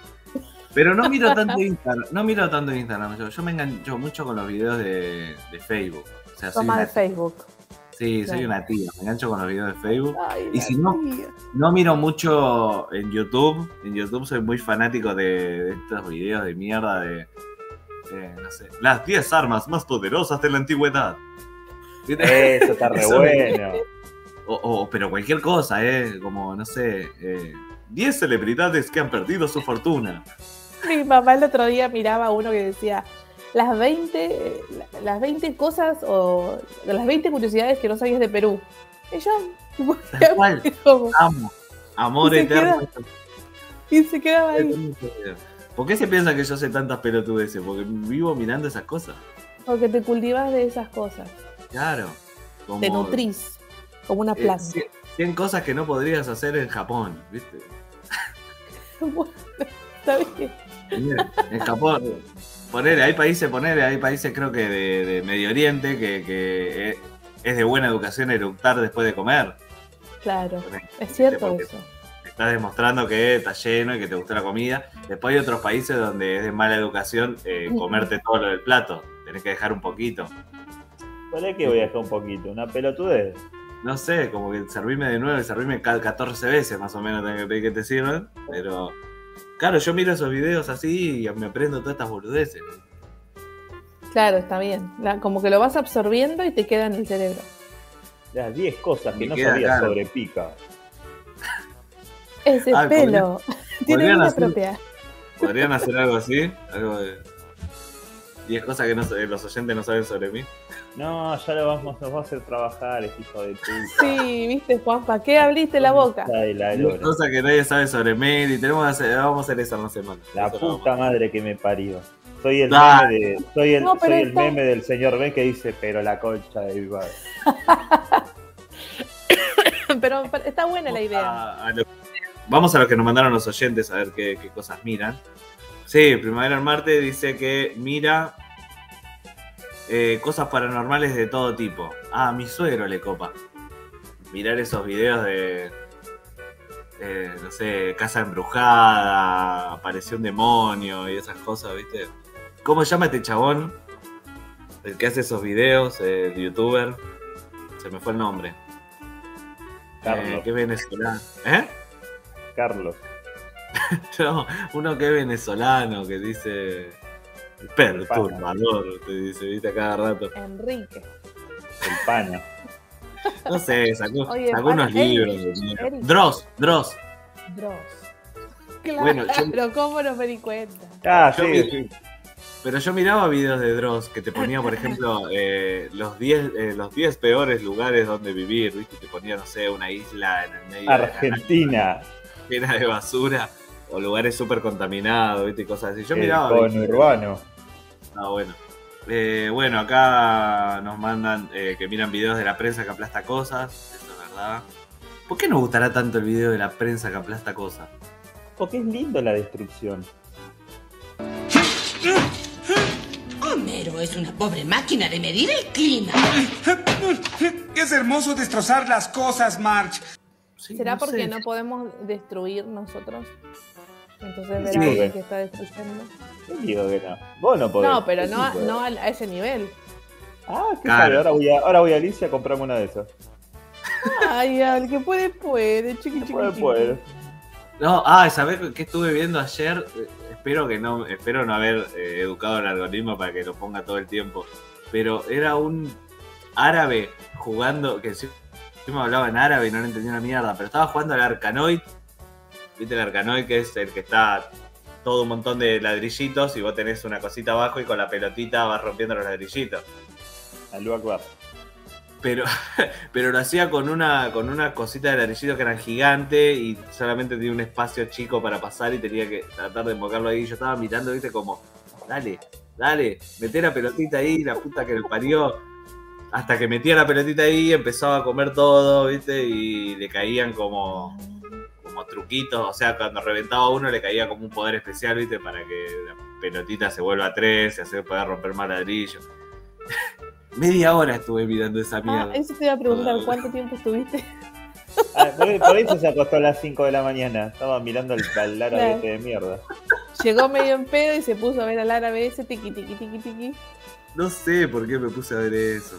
Speaker 3: Pero no miro tanto [laughs] Instagram, no miro tanto Instagram. Yo, yo me engancho mucho con los videos de, de Facebook. O sea, soy
Speaker 5: de Facebook.
Speaker 3: Sí, soy una tía. Me engancho con los videos de Facebook.
Speaker 5: Ay,
Speaker 3: Y si no-
Speaker 5: tía.
Speaker 3: No miro mucho en YouTube. En YouTube soy muy fanático de, de estos videos de mierda de, de, no sé, las 10 armas más poderosas de la antigüedad.
Speaker 2: Eso está [laughs] re
Speaker 3: Eso me-
Speaker 2: bueno.
Speaker 3: O, o- pero cualquier cosa, ¿eh? Como, no sé, eh, 10 celebridades que han perdido su fortuna.
Speaker 5: Mi mamá el otro día miraba uno que decía las 20, las 20 cosas o las 20 curiosidades que no sabías de Perú. Y yo, [laughs]
Speaker 3: cual. Amo. Amor
Speaker 5: Y
Speaker 3: eterno.
Speaker 5: y se quedaba ahí.
Speaker 3: ¿Por qué se piensa que yo sé tantas pelotudeces? Porque vivo mirando esas cosas.
Speaker 5: Porque te cultivas de esas cosas.
Speaker 3: Claro. Como,
Speaker 5: Te nutrís como una
Speaker 3: eh,
Speaker 5: planta.
Speaker 3: 100, 100 cosas que no podrías hacer en Japón, ¿viste? [laughs]
Speaker 5: ¿sabes qué?
Speaker 3: En Japón, ponele, hay países, ponele, hay países creo que de, de Medio Oriente que, que es- es de buena educación eructar después de comer.
Speaker 5: Claro, es cierto
Speaker 3: Porque
Speaker 5: eso.
Speaker 3: Estás demostrando que está lleno y que te gustó la comida. Después hay otros países donde es de mala educación eh, comerte todo lo del plato. Tenés que dejar un poquito.
Speaker 2: ¿Para qué voy a dejar un poquito? ¿Una pelotudez?
Speaker 3: No sé, como que servirme de nuevo y servirme cada 14 veces más o menos tengo que pedir que te sirvan. Pero claro, yo miro esos videos así y me aprendo todas estas boludeces.
Speaker 5: Claro, está bien. La- como que lo vas absorbiendo y te queda en el cerebro.
Speaker 2: Las 10 cosas que
Speaker 3: Me
Speaker 2: no
Speaker 3: queda
Speaker 2: sabía
Speaker 3: claro.
Speaker 2: sobre pica.
Speaker 5: Ese
Speaker 3: Ay,
Speaker 5: pelo. Tiene
Speaker 3: podrían
Speaker 5: vida
Speaker 3: hacer-
Speaker 5: propia.
Speaker 3: ¿Podrían hacer algo así? Algo de 10 cosas que no los oyentes no saben sobre mí.
Speaker 2: No, ya lo vamos, nos va a hacer trabajar, este hijo de puta.
Speaker 5: Sí, viste, Juanpa, ¿qué abriste la boca?
Speaker 2: La,
Speaker 3: 10
Speaker 2: lora.
Speaker 3: cosas que nadie sabe sobre mí y tenemos que hacer, vamos a hacer eso en la semana.
Speaker 2: La
Speaker 3: Eso
Speaker 2: puta madre que me parió. Soy el, meme, de, soy el,
Speaker 5: No,
Speaker 2: soy el
Speaker 5: está-
Speaker 2: meme del señor Ben que dice, pero la concha de mi madre.
Speaker 5: Pero, [laughs] pero está buena la idea.
Speaker 3: a- a lo- Vamos a lo que nos mandaron los oyentes a ver qué, qué cosas miran. Sí, Primavera en Marte dice que mira eh, cosas paranormales de todo tipo. Ah, a mi suegro le copa. Mirar esos videos de, eh, no sé, casa embrujada, apareció un demonio y esas cosas, ¿viste? ¿Cómo llama este chabón? El que hace esos videos, el youtuber. Se me fue el nombre.
Speaker 2: Carlos.
Speaker 3: Eh, es venezolano. ¿Eh?
Speaker 2: Carlos. [laughs]
Speaker 3: No, uno que es venezolano, que dice perturbador, te dice, viste, a cada rato.
Speaker 5: Enrique.
Speaker 2: El pana.
Speaker 3: No sé, sacó,
Speaker 5: Oye,
Speaker 3: sacó
Speaker 5: para
Speaker 3: unos
Speaker 5: Eric,
Speaker 3: libros. de.
Speaker 5: Eric.
Speaker 3: Dross, Dross.
Speaker 5: Dross. Claro,
Speaker 3: Bueno, yo-
Speaker 5: ¿cómo no me di cuenta?
Speaker 2: Ah,
Speaker 3: Yo
Speaker 2: sí.
Speaker 3: Pero yo miraba videos de Dross que te ponía, por ejemplo, [laughs] eh, los 10 eh, los 10 peores lugares donde vivir, ¿viste? Te ponía, no sé, una isla en el medio de la nada,
Speaker 2: Argentina.
Speaker 3: llena de basura o lugares súper contaminados, ¿viste? Y cosas así. Yo
Speaker 2: el
Speaker 3: miraba.
Speaker 2: conurbano.
Speaker 3: Ah, bueno. Eh, bueno, acá nos mandan eh, que miran videos de la prensa que aplasta cosas. Eso es verdad. ¿Por qué nos gustará tanto el video de la prensa que aplasta cosas?
Speaker 2: Porque es lindo la destrucción.
Speaker 8: Homero es una pobre máquina de medir el clima.
Speaker 4: Es hermoso destrozar las cosas, March.
Speaker 3: Sí,
Speaker 5: ¿Será
Speaker 3: no
Speaker 5: porque
Speaker 3: sé.
Speaker 5: no podemos destruir nosotros? Entonces ver
Speaker 2: Sí.
Speaker 5: a alguien que está destruyendo.
Speaker 2: Yo digo que no. Vos no podés.
Speaker 5: No, pero no,
Speaker 2: sí
Speaker 5: a-
Speaker 2: puedo.
Speaker 5: no a, ese nivel.
Speaker 2: Ah, qué
Speaker 3: Claro.
Speaker 2: sabe, ahora voy a, ahora voy a Alicia a comprarme una de esas.
Speaker 5: Ay, al que puede, puede, chiqui, chiqui,
Speaker 2: Puede,
Speaker 5: chiqui.
Speaker 2: puede.
Speaker 3: No, ah, ¿sabés qué estuve viendo ayer? Eh, espero que no, espero no haber eh, educado el algoritmo para que lo ponga todo el tiempo. Pero era un árabe jugando, que sí, sí me hablaba en árabe y no le entendía una mierda, pero estaba jugando al Arcanoid. ¿Viste el Arcanoid que es el que está todo un montón de ladrillitos y vos tenés una cosita abajo y con la pelotita vas rompiendo los ladrillitos?
Speaker 2: Alú Akbar.
Speaker 3: Pero, [laughs] pero lo hacía con una, con una cosita de ladrillitos que eran gigante y solamente tenía un espacio chico para pasar y tenía que tratar de invocarlo ahí. Yo estaba mirando, viste, como, dale, dale, meté la pelotita ahí, la puta que le parió. Hasta que metía la pelotita ahí, empezaba a comer todo, viste, y le caían como, como truquitos. O sea, cuando reventaba uno le caía como un poder especial, viste, para que la pelotita se vuelva a tres y así poder romper más ladrillos. [laughs] Media hora estuve mirando esa
Speaker 5: Ah,
Speaker 3: mierda.
Speaker 5: eso te iba a preguntar, ¿cuánto tiempo estuviste? [laughs]
Speaker 2: Ah, por, por eso se acostó a las 5 de la mañana. Estaba mirando el, el árabe
Speaker 5: Claro.
Speaker 2: este de mierda.
Speaker 5: Llegó medio en pedo y se puso a ver al árabe ese tiqui, tiqui, tiqui, tiqui.
Speaker 3: No sé por qué me puse a ver eso.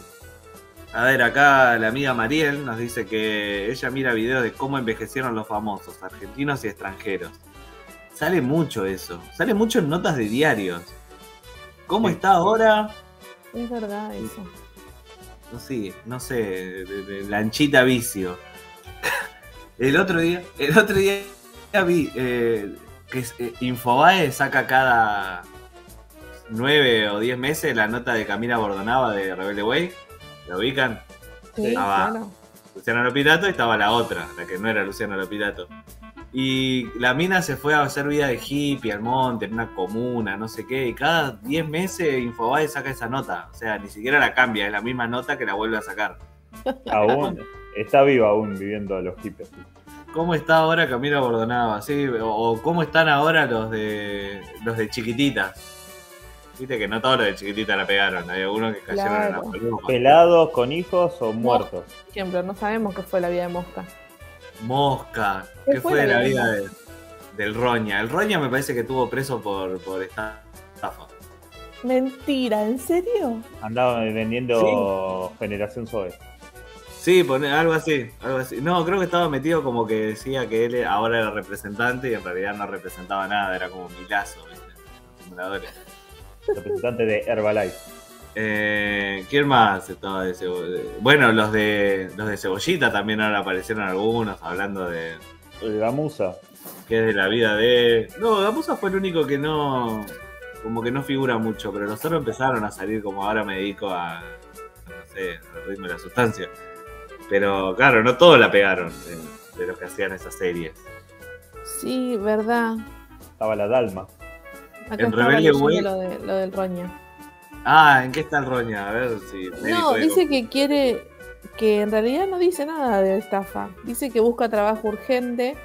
Speaker 3: A ver, acá la amiga Mariel nos dice que ella mira videos de cómo envejecieron los famosos, argentinos y extranjeros. Sale mucho eso. Sale mucho en notas de diarios. ¿Cómo
Speaker 2: Sí.
Speaker 3: está ahora?
Speaker 5: Es verdad eso.
Speaker 3: No sé, no sé, de, de- Lanchita Vicio. El otro día, el otro día vi eh, que eh, Infobae saca cada nueve o diez meses la nota de Camila Bordonaba de Rebelde Way. ¿Lo ubican?
Speaker 5: Sí,
Speaker 3: va.
Speaker 5: claro.
Speaker 3: Luciana Lopilato y estaba la otra, la que no era Luciana Lopilato. Y la mina se fue a hacer vida de hippie al monte, en una comuna, no sé qué, y cada 10 meses Infobae saca esa nota. O sea, ni siquiera la cambia, es la misma nota que la vuelve a sacar. [laughs]
Speaker 2: Aún está viva aún viviendo los hippies.
Speaker 3: ¿Cómo está ahora Camila Bordonaba? Sí, o, o cómo están ahora los de los de chiquititas. Viste que no todos los de chiquititas la pegaron, hay algunos que cayeron en la paloma.
Speaker 2: ¿Pelados, con hijos o muertos?
Speaker 5: Por ejemplo, no sabemos qué fue la vida de Mosca.
Speaker 3: Mosca,
Speaker 5: ¿Qué
Speaker 3: ¿qué
Speaker 5: fue
Speaker 3: de
Speaker 5: la vida
Speaker 3: vida de- del Roña? El Roña me parece que estuvo preso por, por esta estafa.
Speaker 5: Mentira, ¿en serio?
Speaker 2: Andaba vendiendo Generación Zoe.
Speaker 3: Sí, pone, algo así, algo así. No, creo que estaba metido como que decía que él ahora era representante y en realidad no representaba nada, era como Milazo, ¿viste? Los simuladores.
Speaker 2: Representante de Herbalife.
Speaker 3: Eh, ¿Quién más estaba de Cebollita? Bueno, los de los de Cebollita también ahora aparecieron algunos hablando de
Speaker 2: Gamusa.
Speaker 3: que es de la vida de. No, Gamusa fue el único que no. como que no figura mucho, pero los otros empezaron a salir como ahora me dedico a. no sé, al ritmo de la sustancia. Pero claro, no todos la pegaron de, de los que hacían esas series.
Speaker 5: Sí, verdad.
Speaker 2: Estaba la Dalma.
Speaker 5: Acá
Speaker 3: En Rebelde Way-
Speaker 5: lo, de- lo del Roña.
Speaker 3: Ah, ¿en qué está el Roña? A ver si.
Speaker 5: No, dice que quiere, que en realidad no dice nada de estafa. Dice que busca trabajo urgente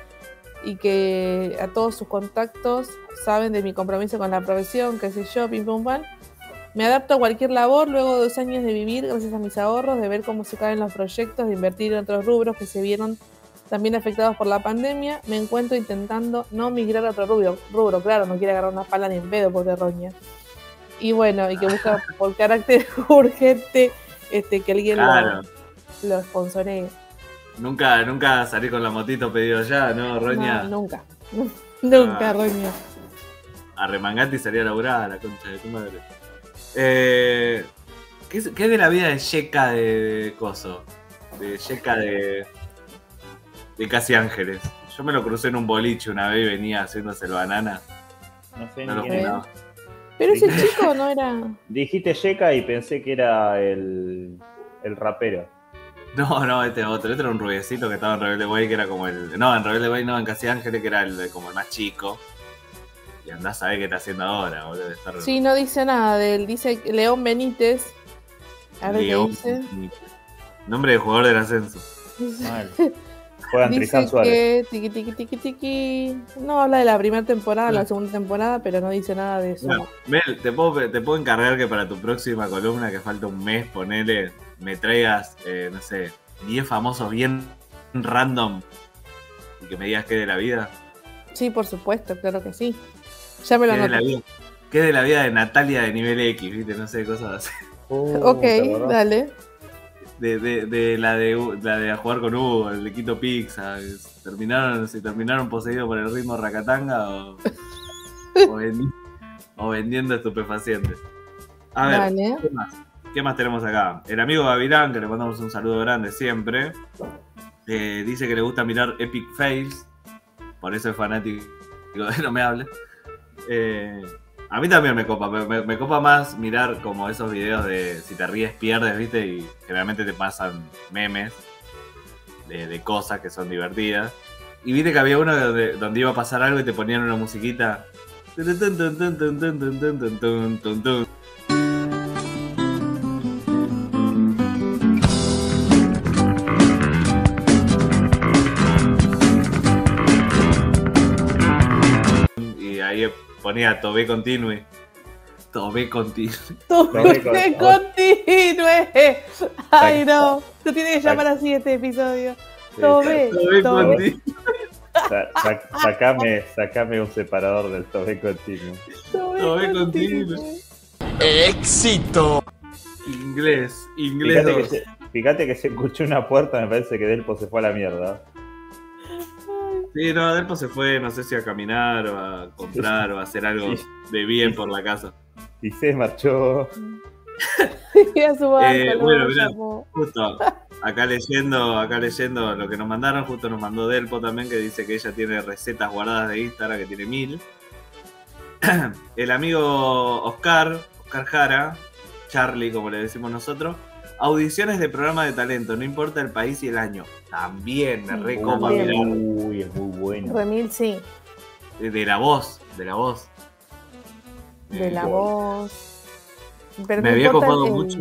Speaker 5: y que a todos sus contactos saben de mi compromiso con la profesión, qué sé yo, pim pum pam. Me adapto a cualquier labor luego de dos años de vivir gracias a mis ahorros, de ver cómo se caen los proyectos, de invertir en otros rubros que se vieron también afectados por la pandemia. Me encuentro intentando no migrar a otro rubro, rubro claro, no quiere agarrar una pala ni en pedo por roña. Y bueno, y que busca [laughs] por carácter [laughs] urgente este, que alguien
Speaker 3: Claro.
Speaker 5: lo, lo sponsoree.
Speaker 3: Nunca, nunca salí con la motito pedido ya, ¿no, Roña?
Speaker 5: No, nunca. nunca,
Speaker 3: Ah. [laughs]
Speaker 5: Roña.
Speaker 3: Arremangate y salía a laburar, la concha de tu madre. Eh, ¿qué, es, qué es de la vida de Yeka de, de Coso? De Yeka de. De Casi Ángeles. Yo me lo crucé en un boliche una vez y venía haciéndose el banana.
Speaker 2: No sé
Speaker 3: No
Speaker 2: ni
Speaker 3: lo
Speaker 2: quién.
Speaker 5: Pero ese chico no era. [laughs]
Speaker 2: Dijiste Yeka y pensé que era el, el rapero.
Speaker 3: No, no, este otro. Este era un rubiecito que estaba en Rebelde Way, que era como el. No, en Rebelde Way no, en Casi Ángeles, que era el, como el más chico. Y andás a ver qué está haciendo ahora, boludo. de estar
Speaker 5: Sí, no dice nada de él. Dice que León Benítez. A ver
Speaker 3: León
Speaker 5: qué dice.
Speaker 3: Benítez. Nombre de jugador del ascenso.
Speaker 2: Mal. [laughs] Juegan
Speaker 5: Dice
Speaker 2: Tristan Suárez.
Speaker 5: que tiqui tiqui tiqui tiqui. No habla de la primera temporada, la segunda temporada, pero no dice nada de eso.
Speaker 3: Bueno, Mel, ¿te puedo, te puedo encargar que para tu próxima columna, que falta un mes, ponele, me traigas, eh, no sé, 10 famosos bien random y que me digas qué de la vida.
Speaker 5: Sí, por supuesto, claro que sí. Ya me lo
Speaker 3: ¿Qué de la
Speaker 5: anoté.
Speaker 3: vida? ¿Qué de la vida de Natalia de nivel X? ¿Viste? No sé, cosas así.
Speaker 2: Uh,
Speaker 5: Ok, dale.
Speaker 3: De, de, de la de la de jugar con Hugo, el de Quito Pizza. ¿Terminaron, si terminaron poseídos por el ritmo racatanga o, o, vendi- o vendiendo estupefacientes? A ver,
Speaker 5: Dale.
Speaker 3: ¿Qué más? ¿Qué más tenemos acá? El amigo Gavilán, que le mandamos un saludo grande siempre, eh, dice que le gusta mirar Epic Fails, por eso es fanático de No Me Hable. Eh, a mí también me copa, me copa más mirar como esos videos de si te ríes pierdes, ¿viste? Y generalmente te pasan memes de, de cosas que son divertidas. Y viste que había uno donde, donde iba a pasar algo y te ponían una musiquita. Ponía Tobé Continue. Tobé Continue. [laughs]
Speaker 2: Tobé con-
Speaker 5: que continúe. Ay, no. Tú tienes que llamar así este episodio. Tobé,
Speaker 3: Tobé
Speaker 5: Tobé.
Speaker 3: Continue.
Speaker 2: Sa- sa- sacame, sacame un separador del tobe continuo.
Speaker 3: Tobé Continue.
Speaker 6: ¡Éxito!
Speaker 3: Inglés, inglés
Speaker 2: Fíjate que,
Speaker 3: 2.
Speaker 2: se, fíjate que se escuchó una puerta, me parece que Delpo se fue a la mierda.
Speaker 3: Sí, no, Delpo se fue, no sé si a caminar o a comprar o a hacer algo
Speaker 2: Sí.
Speaker 3: de bien por la casa.
Speaker 2: Y se marchó. [laughs]
Speaker 5: Y a su banco,
Speaker 3: Eh, bueno, mirá. Justo, acá leyendo, acá leyendo lo que nos mandaron, justo nos mandó Delpo también, que dice que ella tiene recetas guardadas de Instagram, que tiene mil. [clears throat] El amigo Oscar, Oscar Jara, Charlie, como le decimos nosotros, audiciones de programa de talento, no importa el país y el año. También me recopa mirar
Speaker 2: Uy, es muy bueno.
Speaker 5: Remil, sí.
Speaker 3: de, de la voz, de la voz.
Speaker 5: De
Speaker 3: Eh,
Speaker 5: la voz. Pero
Speaker 3: Me
Speaker 5: no
Speaker 3: había copado
Speaker 5: el,
Speaker 3: mucho.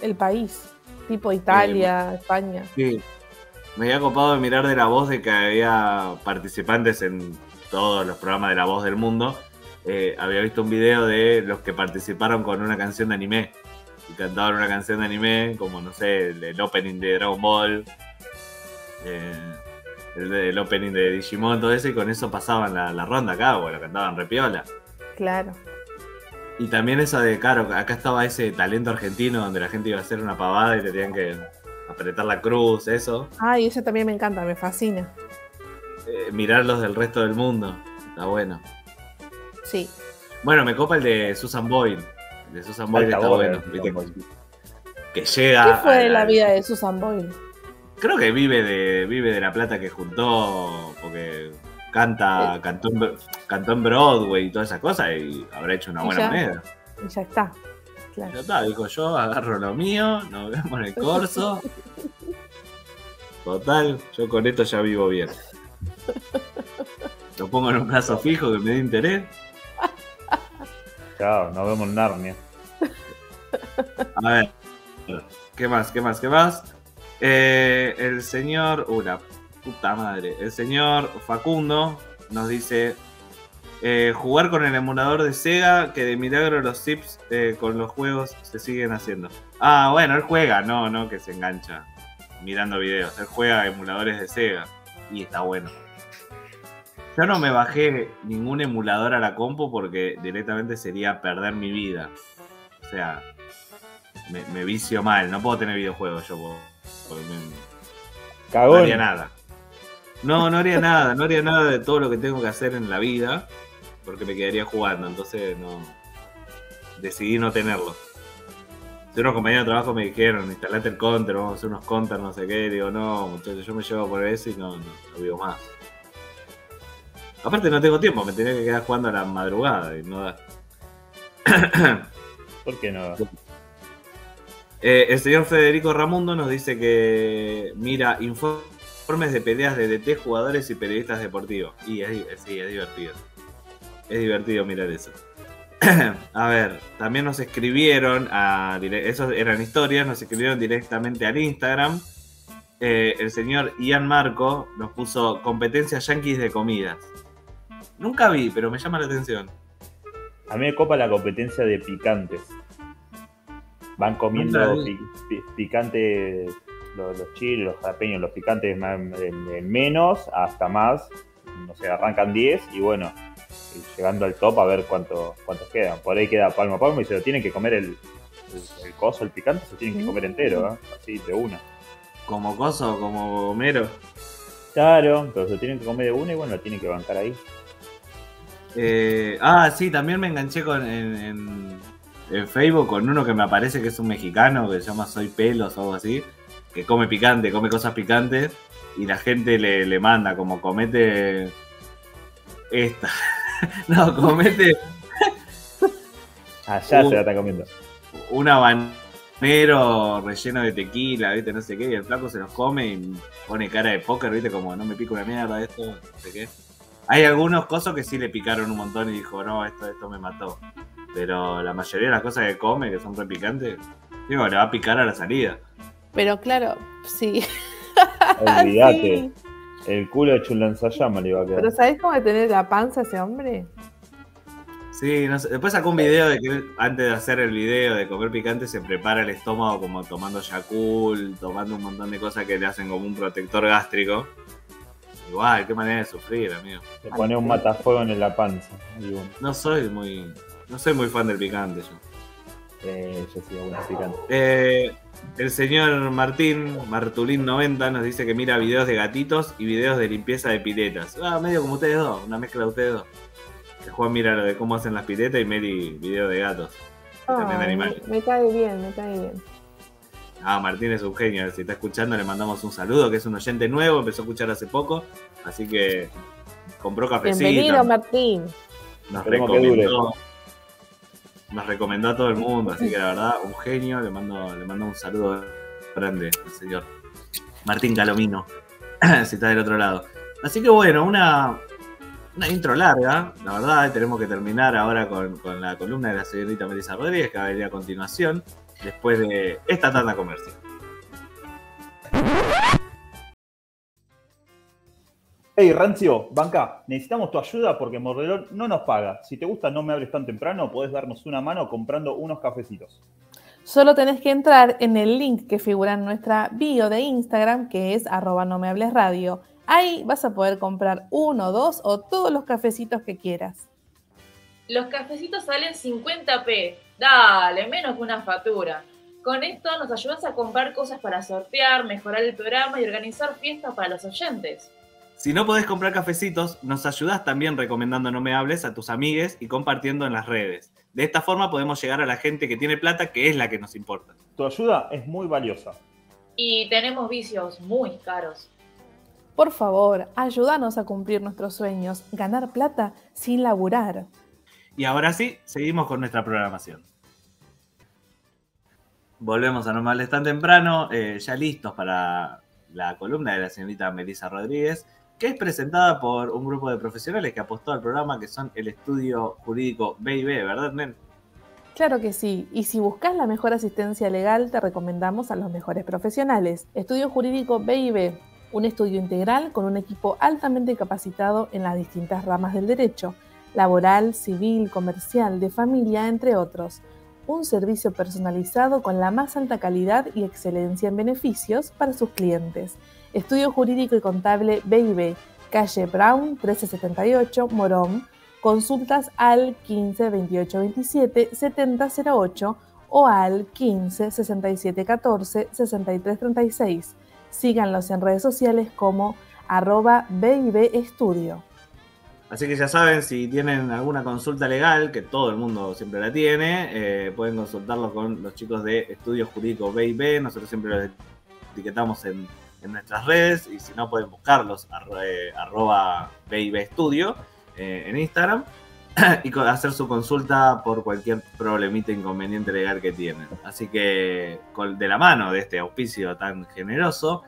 Speaker 5: el país. Tipo Italia, España.
Speaker 3: Sí, me había copado de mirar de la voz de que había participantes en todos los programas de la voz del mundo. Eh, había visto un video de los que participaron con una canción de anime. Y cantaban una canción de anime, como no sé, el, el opening de Dragon Ball, eh, el, opening de Digimon, todo eso, y con eso pasaban la, la ronda acá, bueno, cantaban repiola.
Speaker 5: Claro.
Speaker 3: Y también esa de, claro, acá estaba ese talento argentino donde la gente iba a hacer una pavada y le tenían que apretar la cruz, eso.
Speaker 5: Ay, eso también me encanta, me fascina.
Speaker 3: eh, mirar los del resto del mundo. Está bueno.
Speaker 5: Sí.
Speaker 3: Bueno, me copa el de Susan Boyle. De Susan Boyle está bueno. Que llega.
Speaker 5: ¿Qué fue de la vida de Susan Boyle?
Speaker 3: Creo que vive de, vive de la plata que juntó. Porque canta, cantó, en, Bro- cantó en Broadway y todas esas cosas. Y habrá hecho una
Speaker 5: Y
Speaker 3: buena
Speaker 5: ya.
Speaker 3: moneda.
Speaker 5: Y ya está.
Speaker 3: Ya
Speaker 5: Claro.
Speaker 3: está, dijo yo, agarro lo mío, nos vemos en el corso. [laughs] Total, yo con esto ya vivo bien. Lo pongo en un plazo fijo que me dé interés.
Speaker 2: Chao, nos vemos en Narnia. [laughs]
Speaker 3: A ver, ¿qué más? ¿Qué más? ¿Qué más? Eh, el señor. Uh, puta madre. El señor Facundo nos dice: eh, jugar con el emulador de Sega, que de milagro los tips eh, con los juegos se siguen haciendo. Ah, bueno, él juega, no, no, que se engancha mirando videos. Él juega emuladores de Sega y está bueno. Yo no me bajé ningún emulador a la compu porque directamente sería perder mi vida. O sea, me, me vicio mal. No puedo tener videojuegos yo. po- porque me- no haría nada. No, no haría nada. No haría nada de todo lo que tengo que hacer en la vida. Porque me quedaría jugando. Entonces no. Decidí no tenerlo. Si unos compañeros de trabajo me dijeron, instalate el counter, vamos a hacer unos counters, no sé qué. Digo, no, muchachos, yo me llevo por eso y no, no, no vivo más. Aparte no tengo tiempo, me tenía que quedar jugando a la madrugada y no da. [coughs]
Speaker 2: ¿Por qué no?
Speaker 3: Eh, el señor Federico Ramundo nos dice que mira informes de peleas de DT, jugadores y periodistas deportivos. Y es, sí, es divertido. Es divertido mirar eso. [coughs] a ver, también nos escribieron, a, esos eran historias, nos escribieron directamente al Instagram. Eh, el señor Ian Marco nos puso competencias yankees de comidas. Nunca vi, pero me llama la atención.
Speaker 2: A mí me copa la competencia de picantes. Van comiendo pi- pi- picante los, los chiles, los jalapeños, los picantes más, de, de menos hasta más. No sé, arrancan 10 y bueno, y llegando al top a ver cuánto, cuántos quedan. Por ahí queda palmo a palmo y se lo tienen que comer el, el, el coso, el picante, se tienen que comer entero, ¿eh? así de una.
Speaker 3: Como coso, como Homero.
Speaker 2: Claro, pero se lo tienen que comer de una y bueno, lo tienen que bancar ahí.
Speaker 3: Eh, ah, sí, también me enganché con, en, en- en Facebook con uno que me aparece que es un mexicano que se llama Soy Pelos o algo así, que come picante, come cosas picantes y la gente le, le manda como comete esta. [laughs] no, comete
Speaker 2: Allá
Speaker 3: Uh.
Speaker 2: se la están comiendo.
Speaker 3: un habanero relleno de tequila, ¿viste? No sé qué, y el flaco se los come y pone cara de póker, ¿viste? Como no me pico una mierda esto, no sé qué. Hay algunos cosas que sí le picaron un montón y dijo, no, esto, esto me mató. Pero la mayoría de las cosas que come, que son re picantes, digo, le va a picar a la salida.
Speaker 5: Pero claro, sí. [laughs]
Speaker 2: Olvídate.
Speaker 5: Sí.
Speaker 2: El culo de Chulanzayama le iba a quedar.
Speaker 5: Pero ¿sabés cómo tener la panza ese hombre?
Speaker 3: Sí, no sé. Después sacó un video de que antes de hacer el video de comer picante se prepara el estómago como tomando Yakult, tomando un montón de cosas que le hacen como un protector gástrico. Igual, qué manera de sufrir, amigo.
Speaker 2: Le pone un matafuego en la panza.
Speaker 3: No soy muy. No soy muy fan del picante yo.
Speaker 2: eh, yo sí, bueno, picante.
Speaker 3: Eh, el señor Martín, Martulín90, nos dice que mira videos de gatitos y videos de limpieza de piletas. Ah, medio como ustedes dos, una mezcla de ustedes dos. Que Juan mira lo de cómo hacen las piletas y Mary video de gatos. y también de animales.
Speaker 5: me, me cae bien, me cae bien.
Speaker 3: Ah, Martín es un genio. Si está escuchando, le mandamos un saludo, que es un oyente nuevo, empezó a escuchar hace poco. Así que compró cafecito.
Speaker 5: Bienvenido, Martín.
Speaker 3: Nos recomendó, nos recomendó a todo el mundo, así que la verdad, un genio, le mando, le mando un saludo grande al señor Martín Calomino, [clears throat] si está del otro lado. Así que bueno, una, una intro larga, la verdad, tenemos que terminar ahora con, con la columna de la señorita Melissa Rodríguez, que va a venir a continuación, después de esta tanda comercial.
Speaker 2: Hey, Rancio, banca, necesitamos tu ayuda porque Mordelón no nos paga. Si te gusta No Me Hables Tan Temprano, podés darnos una mano comprando unos cafecitos.
Speaker 5: Solo tenés que entrar en el link que figura en nuestra bio de Instagram, que es arroba no me hables radio. Ahí vas a poder comprar uno, dos o todos los cafecitos que quieras.
Speaker 9: Los cafecitos salen 50p. Dale, menos que una factura. Con esto nos ayudas a comprar cosas para sortear, mejorar el programa y organizar fiestas para los oyentes.
Speaker 3: Si no podés comprar cafecitos, nos ayudás también recomendando No Me Hables a tus amigues y compartiendo en las redes. De esta forma podemos llegar a la gente que tiene plata, que es la que nos importa.
Speaker 2: Tu ayuda es muy valiosa.
Speaker 9: Y tenemos vicios muy caros.
Speaker 5: Por favor, ayúdanos a cumplir nuestros sueños, ganar plata sin laburar.
Speaker 3: Y ahora sí, seguimos con nuestra programación. Volvemos a No Me Hables tan temprano, eh, ya listos para la columna de la señorita Melissa Rodríguez, que es presentada por un grupo de profesionales que apostó al programa, que son el estudio jurídico BIB, ¿verdad, Nen?
Speaker 5: Claro que sí, y si buscas la mejor asistencia legal, te recomendamos a los mejores profesionales. Estudio Jurídico BIB, un estudio integral con un equipo altamente capacitado en las distintas ramas del derecho, laboral, civil, comercial, de familia, entre otros. Un servicio personalizado con la más alta calidad y excelencia en beneficios para sus clientes. Estudio Jurídico y Contable BIB, calle Brown 1378, Morón. Consultas al 15 28 27 70 08 o al 15 67 14 63 36. Síganlos en redes sociales como arroba BIB Estudio.
Speaker 3: Así que ya saben, si tienen alguna consulta legal, que todo el mundo siempre la tiene, eh, pueden consultarlo con los chicos de Estudios Jurídicos BIB. Nosotros siempre los etiquetamos en, en nuestras redes y si no pueden buscarlos arro- eh, Estudio eh, en Instagram [clears throat] y hacer su consulta por cualquier problemita inconveniente legal que tienen. Así que de la mano de este auspicio tan generoso,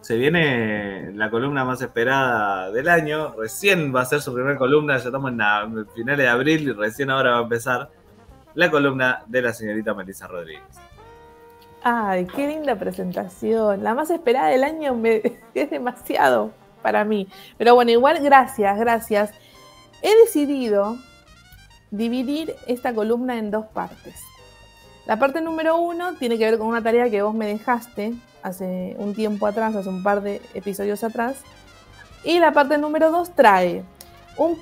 Speaker 3: se viene la columna más esperada del año. Recién va a ser su primera columna, ya estamos en la- finales de abril y recién ahora va a empezar la columna de la señorita Melissa Rodríguez.
Speaker 5: Ay, qué linda presentación. La más esperada del año [laughs] es demasiado para mí. Pero bueno, igual gracias, gracias. He decidido dividir esta columna en dos partes. La parte número uno tiene que ver con una tarea que vos me dejaste hace un tiempo atrás, hace un par de episodios atrás. Y la parte número dos trae un-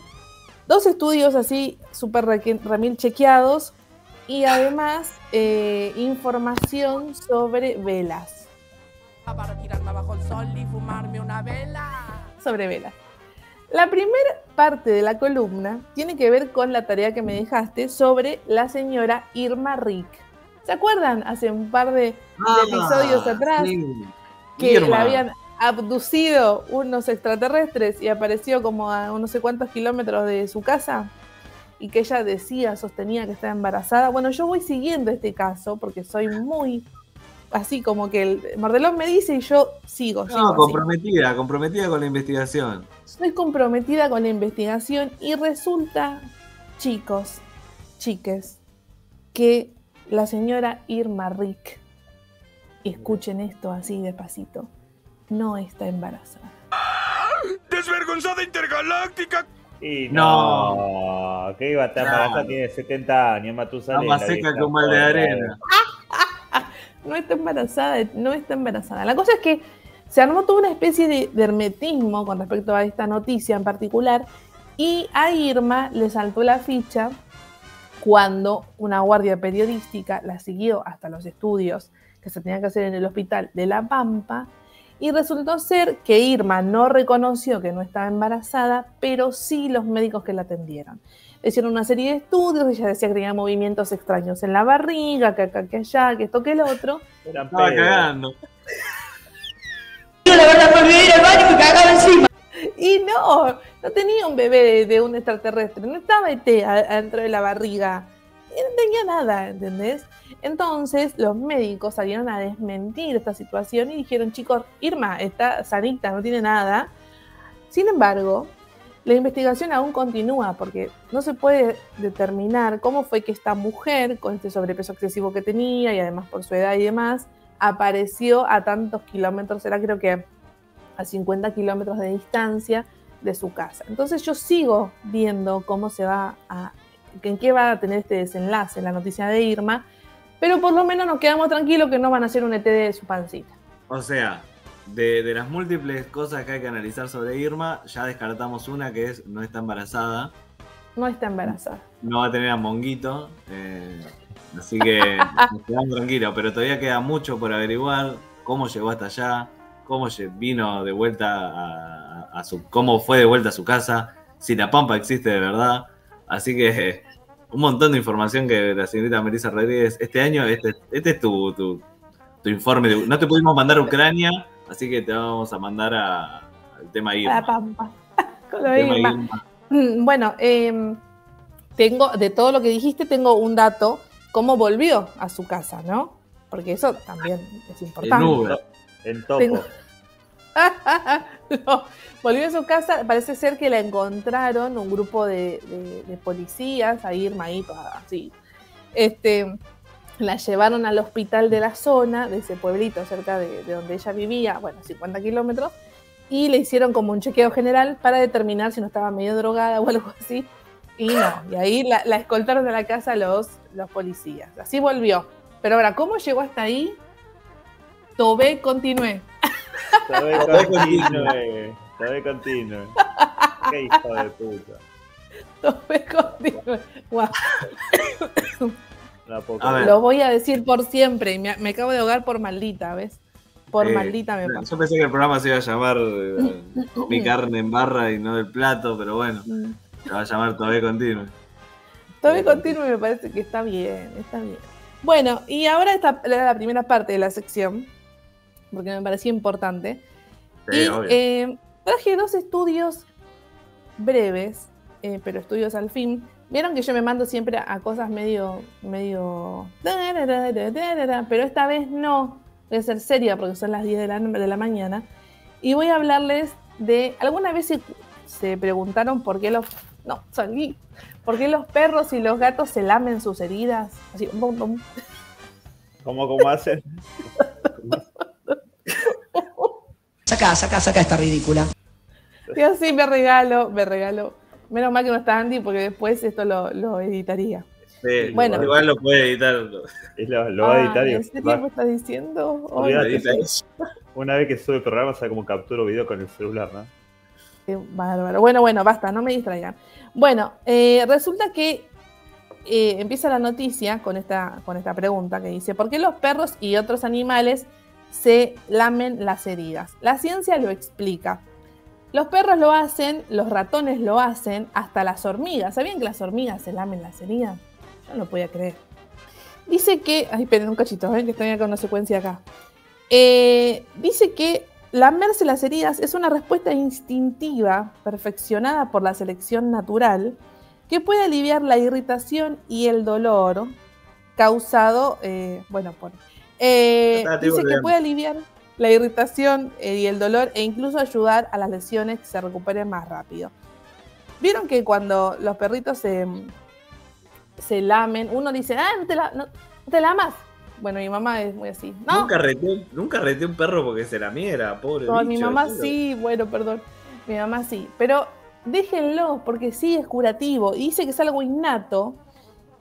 Speaker 5: dos estudios así súper remil chequeados y además eh, información sobre velas.
Speaker 10: Para bajo el sol y fumarme una vela.
Speaker 5: Sobre velas. La primera parte de la columna tiene que ver con la tarea que me dejaste sobre la señora Irma Rick. ¿Se acuerdan? Hace un par de, de episodios atrás
Speaker 3: Ah, sí.
Speaker 5: que la habían abducido unos extraterrestres y apareció como a no sé cuántos kilómetros de su casa y que ella decía, sostenía que estaba embarazada. Bueno, yo voy siguiendo este caso porque soy muy así como que el Mordelón me dice y yo sigo.
Speaker 3: No, comprometida, comprometida con la investigación.
Speaker 5: Estoy comprometida con la investigación y resulta, chicos, chiques, que la señora Irma Rick, escuchen esto así despacito, no está embarazada.
Speaker 6: ¡Desvergonzada intergaláctica!
Speaker 2: Y
Speaker 3: No.
Speaker 2: no, que iba a estar
Speaker 3: No.
Speaker 2: embarazada, tiene 70 años, Matusalén.
Speaker 3: Está más seca que un balde de arena. [laughs]
Speaker 5: No está embarazada, no está embarazada. La cosa es que se armó toda una especie de, de hermetismo con respecto a esta noticia en particular y a Irma le saltó la ficha cuando una guardia periodística la siguió hasta los estudios que se tenían que hacer en el hospital de La Pampa Y resultó ser que Irma no reconoció que no estaba embarazada, pero sí los médicos que la atendieron. Le hicieron una serie de estudios, ella decía que tenía movimientos extraños en la barriga, que acá, que allá, que esto, que el otro.
Speaker 2: Eran
Speaker 3: Estaba cagando.
Speaker 8: Yo la verdad volví a ir al baño y me cagaba encima. [laughs]
Speaker 5: Y no, no tenía un bebé de, un extraterrestre, no estaba ET a- adentro de la barriga. Y no tenía nada, ¿entendés? Entonces los médicos salieron a desmentir esta situación y dijeron, chicos, Irma está sanita, no tiene nada. Sin embargo, la investigación aún continúa porque no se puede determinar cómo fue que esta mujer, con este sobrepeso excesivo que tenía y además por su edad y demás, apareció a tantos kilómetros, era creo que a 50 kilómetros de distancia de su casa. Entonces yo sigo viendo cómo se va a, en qué va a tener este desenlace la noticia de Irma, pero por lo menos nos quedamos tranquilos que no van a hacer un ET de su pancita.
Speaker 3: O sea, de, de las múltiples cosas que hay que analizar sobre Irma, ya descartamos una que es no está embarazada,
Speaker 5: No está embarazada.
Speaker 3: no va a tener a Monguito, eh, así que [laughs] nos quedamos tranquilos, pero todavía queda mucho por averiguar, cómo llegó hasta allá, cómo vino de vuelta a, a su, cómo fue de vuelta a su casa, si la Pampa existe de verdad, así que eh, [laughs] un montón de información que la señorita Melissa Rodríguez, este año, este, este es tu, tu, tu informe, de- no te pudimos mandar a Ucrania, así que te vamos a mandar a- al tema
Speaker 5: A la
Speaker 3: Irma.
Speaker 5: pampa. [laughs] Con lo de
Speaker 3: Tema
Speaker 5: Irma.
Speaker 3: Irma.
Speaker 5: Mm, Bueno, em, tengo, de todo lo que dijiste, tengo un dato, cómo volvió a su casa, ¿no? Porque eso también es importante.
Speaker 3: Uber.
Speaker 2: En topo. [laughs]
Speaker 5: No, volvió a su casa, parece ser que la encontraron un grupo de, de- de policías, ahí, toda así. Este, la llevaron al hospital de la zona, de ese pueblito cerca de, de donde ella vivía, bueno, 50 kilómetros, y le hicieron como un chequeo general para determinar si no estaba medio drogada o algo así. Y no, y ahí la, escoltaron a la casa los policías. Así volvió. Pero ahora, ¿cómo llegó hasta ahí? Tobé, continúe.
Speaker 2: Todavía continúe. Todavía continúe. Qué hijo de puta.
Speaker 5: Tobé, continúe. Guau.
Speaker 2: La
Speaker 3: A ver.
Speaker 5: Lo voy a decir por siempre. y Me, me acabo de ahogar por maldita, ¿ves? Por
Speaker 3: Eh,
Speaker 5: maldita me pasó.
Speaker 3: Yo pensé que el programa se iba a llamar eh, Mi carne en barra y no del plato, pero bueno,
Speaker 5: Mm.
Speaker 3: se va a llamar todavía continuo.
Speaker 5: Tobé, continúe me parece que está bien, está bien. Bueno, y ahora esta era la primera parte de la sección, porque me parecía importante.
Speaker 3: Sí,
Speaker 5: y eh, traje dos estudios breves, eh, pero estudios al fin. Vieron que yo me mando siempre a cosas medio, medio, pero esta vez no. Voy a ser seria porque son las 10 de la, de la mañana. Y voy a hablarles de, ¿alguna vez se, se preguntaron por qué los, no, salí, por qué los perros y los gatos se lamen sus heridas? Así, bum, bum.
Speaker 2: ¿Cómo, cómo hacen? [laughs]
Speaker 8: Saca, saca, saca esta ridícula.
Speaker 5: Y así me regalo, me regalo. Menos mal que no está Andy porque después esto lo, lo editaría.
Speaker 3: Sí,
Speaker 5: bueno.
Speaker 3: Igual lo puede editar. lo-
Speaker 2: Es lo, va a editar y
Speaker 5: ¿En serio
Speaker 2: va-
Speaker 5: me estás diciendo?
Speaker 2: Sí.
Speaker 3: eso.
Speaker 2: Una vez que sube el programa, sabe cómo capturo video con el celular, ¿no?
Speaker 5: qué bárbaro. Bueno, bueno, basta, no me distraigan. Bueno, eh, resulta que eh, empieza la noticia con esta, con esta pregunta que dice, ¿por qué los perros y otros animales se lamen las heridas? La ciencia lo explica. Los perros lo hacen, los ratones lo hacen, hasta las hormigas. ¿Sabían que las hormigas se lamen las heridas? Yo no lo podía creer. Dice que. Ay, esperen un cachito, ven que estoy acá con una secuencia acá. Eh, dice que lamerse las heridas es una respuesta instintiva perfeccionada por la selección natural que puede aliviar la irritación y el dolor causado, eh, bueno, por... eh, dice que puede aliviar la irritación eh, y el dolor e incluso ayudar a las lesiones que se recuperen más rápido. Vieron que cuando los perritos se, se lamen, uno dice, ah, no te, la, no, te lamas. Bueno, mi mamá es muy así. No,
Speaker 3: Nunca reté, nunca reté un perro porque se la miera, pobre
Speaker 5: no, mi mamá
Speaker 3: tío.
Speaker 5: sí, bueno, perdón. Mi mamá sí. Pero déjenlo, porque sí es curativo. Y dice que es algo innato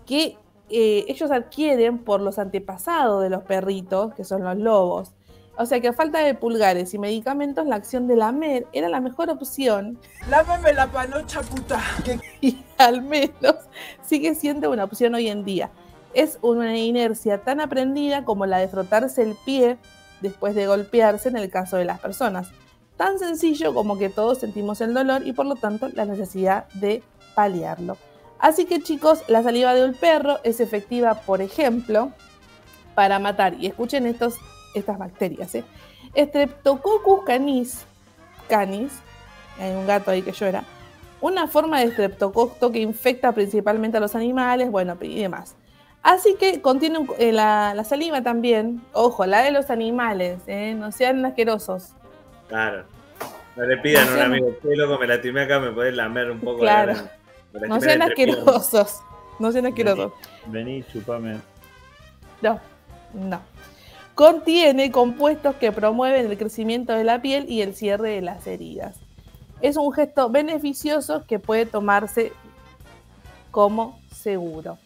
Speaker 5: que eh, ellos adquieren por los antepasados de los perritos, que son los lobos. O sea que a falta de pulgares y medicamentos, la acción de lamer era la mejor opción
Speaker 10: Lámeme la panocha, puta. [laughs]
Speaker 5: y al menos sigue siendo una opción hoy en día. Es una inercia tan aprendida como la de frotarse el pie después de golpearse en el caso de las personas. Tan sencillo como que todos sentimos el dolor y por lo tanto la necesidad de paliarlo. Así que chicos, la saliva de un perro es efectiva, por ejemplo, para matar, y escuchen estos, estas bacterias, ¿eh? Streptococcus canis, canis, hay un gato ahí que llora, una forma de streptococcus que infecta principalmente a los animales, bueno, y demás. Así que contiene un- eh, la, la saliva también, ojo, la de los animales, ¿eh? no sean asquerosos.
Speaker 3: Claro. No le pidan a un
Speaker 5: No
Speaker 3: amigo, qué loco, me lastimé acá, me podés lamer un poco.
Speaker 5: Claro.
Speaker 3: la-
Speaker 5: No sean asquerosos, no sean asquerosos.
Speaker 2: Vení, chupame.
Speaker 5: No, no. Contiene compuestos que promueven el crecimiento de la piel y el cierre de las heridas. Es un gesto beneficioso que puede tomarse como seguro.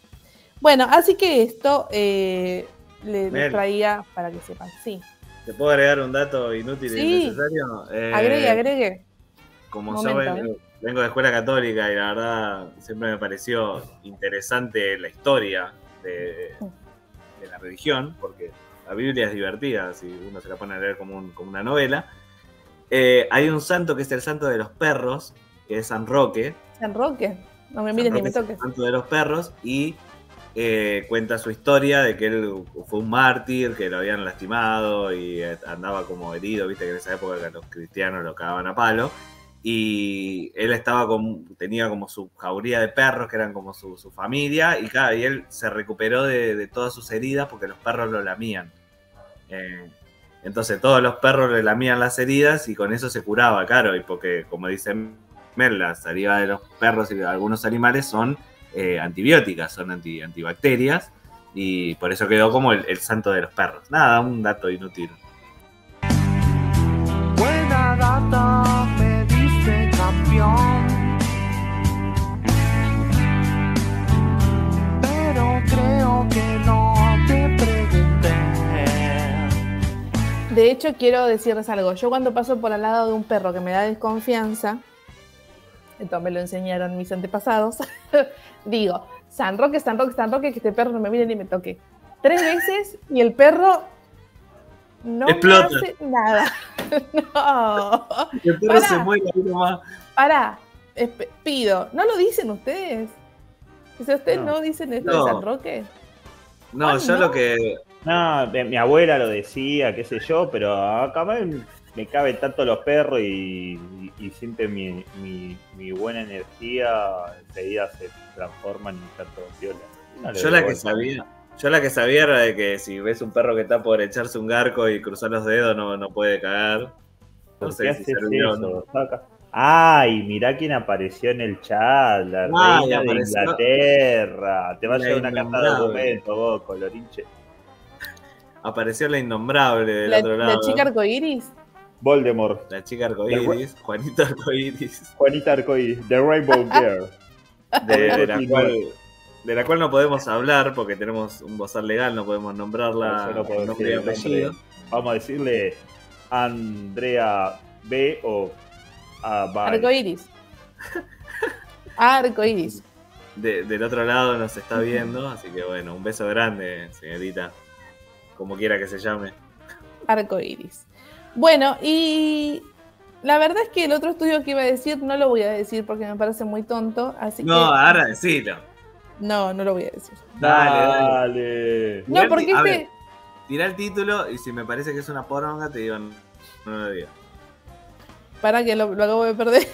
Speaker 5: Bueno, así que esto eh, le, les
Speaker 3: Mel.
Speaker 5: traía para que sepan. Sí,
Speaker 3: ¿Te puedo agregar un dato inútil
Speaker 5: Sí.
Speaker 3: y necesario? Eh,
Speaker 5: agregue, agregue.
Speaker 3: Como
Speaker 5: Momento,
Speaker 3: vengo,
Speaker 5: ¿eh?
Speaker 3: Vengo de escuela católica y la verdad siempre me pareció interesante la historia de, de la religión, porque la Biblia es divertida, si uno se la pone a leer como, un- como una novela. Eh, hay un santo que es el santo de los perros, que es San Roque.
Speaker 5: San Roque. No me mires ni me
Speaker 3: el
Speaker 5: toques.
Speaker 3: santo de los perros y eh, cuenta su historia de que él fue un mártir, que lo habían lastimado y eh, andaba como herido, viste que en esa época los cristianos lo cagaban a palo. Y él estaba con, tenía como su jauría de perros, que eran como su, familia, y, claro, y él se recuperó de, todas sus heridas porque los perros lo lamían. Eh, entonces todos los perros le lamían las heridas y con eso se curaba, claro, y porque como dice Mel, la saliva de los perros y de algunos animales son eh, antibióticas, son anti- antibacterias, y por eso quedó como el, santo de los perros. Nada, un dato inútil.
Speaker 10: Buena data, Pero creo que no te.
Speaker 5: De hecho, quiero decirles algo. Yo cuando paso por al lado de un perro que me da desconfianza, esto me lo enseñaron mis antepasados, [laughs] digo, San Roque, San Roque, San Roque, que este perro no me mire ni me toque. Tres veces y el perro no
Speaker 3: Explota.
Speaker 5: me hace nada. [laughs] no.
Speaker 3: El perro
Speaker 5: Pará.
Speaker 3: se muere ahí nomás.
Speaker 5: Pará, pido, ¿no lo dicen ustedes? Si ustedes no,
Speaker 2: No.
Speaker 5: dicen esto
Speaker 3: No.
Speaker 5: de San Roque.
Speaker 3: No,
Speaker 5: Ay,
Speaker 3: yo
Speaker 5: no.
Speaker 3: lo que.
Speaker 2: No, mi, mi abuela lo decía, qué sé yo, pero acá me, me caben tanto los perros y, y- y sienten mi, mi, mi buena energía, enseguida se transforman en tanto viola.
Speaker 3: Yo la que sabía. Yo la que sabía era de que si ves un perro que está por echarse un garco y cruzar los dedos no, no puede cagar. No
Speaker 2: ¿Por qué
Speaker 3: sé si
Speaker 2: haces
Speaker 3: sirvió o no.
Speaker 2: eso? Saca- Ay, mirá quién apareció en el chat, la
Speaker 3: Ay,
Speaker 2: reina de Inglaterra. Te va a
Speaker 3: La
Speaker 2: llevar una carta de documento, vos, colorinche.
Speaker 3: Apareció la innombrable del
Speaker 5: La,
Speaker 3: otro
Speaker 5: la
Speaker 3: lado.
Speaker 5: chica arcoíris.
Speaker 2: Voldemort,
Speaker 3: La chica arcoíris, Juanito arcoíris,
Speaker 2: Juanita Arcoíris, The Rainbow Girl.
Speaker 3: de, [laughs] de la cual, de la cual no podemos hablar porque tenemos un bozal legal, no podemos nombrarla
Speaker 2: no puedo
Speaker 3: nombre
Speaker 2: decir
Speaker 3: y
Speaker 2: nombre. Vamos a decirle Andrea B o a Bar.
Speaker 5: Arcoíris. [laughs] Arcoíris.
Speaker 3: De- del otro lado nos está viendo, así que bueno, un beso grande, señorita, como quiera que se llame.
Speaker 5: Arcoíris. Bueno, y la verdad es que el otro estudio que iba a decir no lo voy a decir porque me parece muy tonto, así
Speaker 3: No,
Speaker 5: que
Speaker 3: ahora decilo.
Speaker 5: No, no lo voy a decir.
Speaker 3: Dale, dale.
Speaker 5: No, porque este
Speaker 3: ver, Tira el título y si me parece que es una poronga, te digo, no, no lo digo.
Speaker 5: para que lo, lo acabo de perder.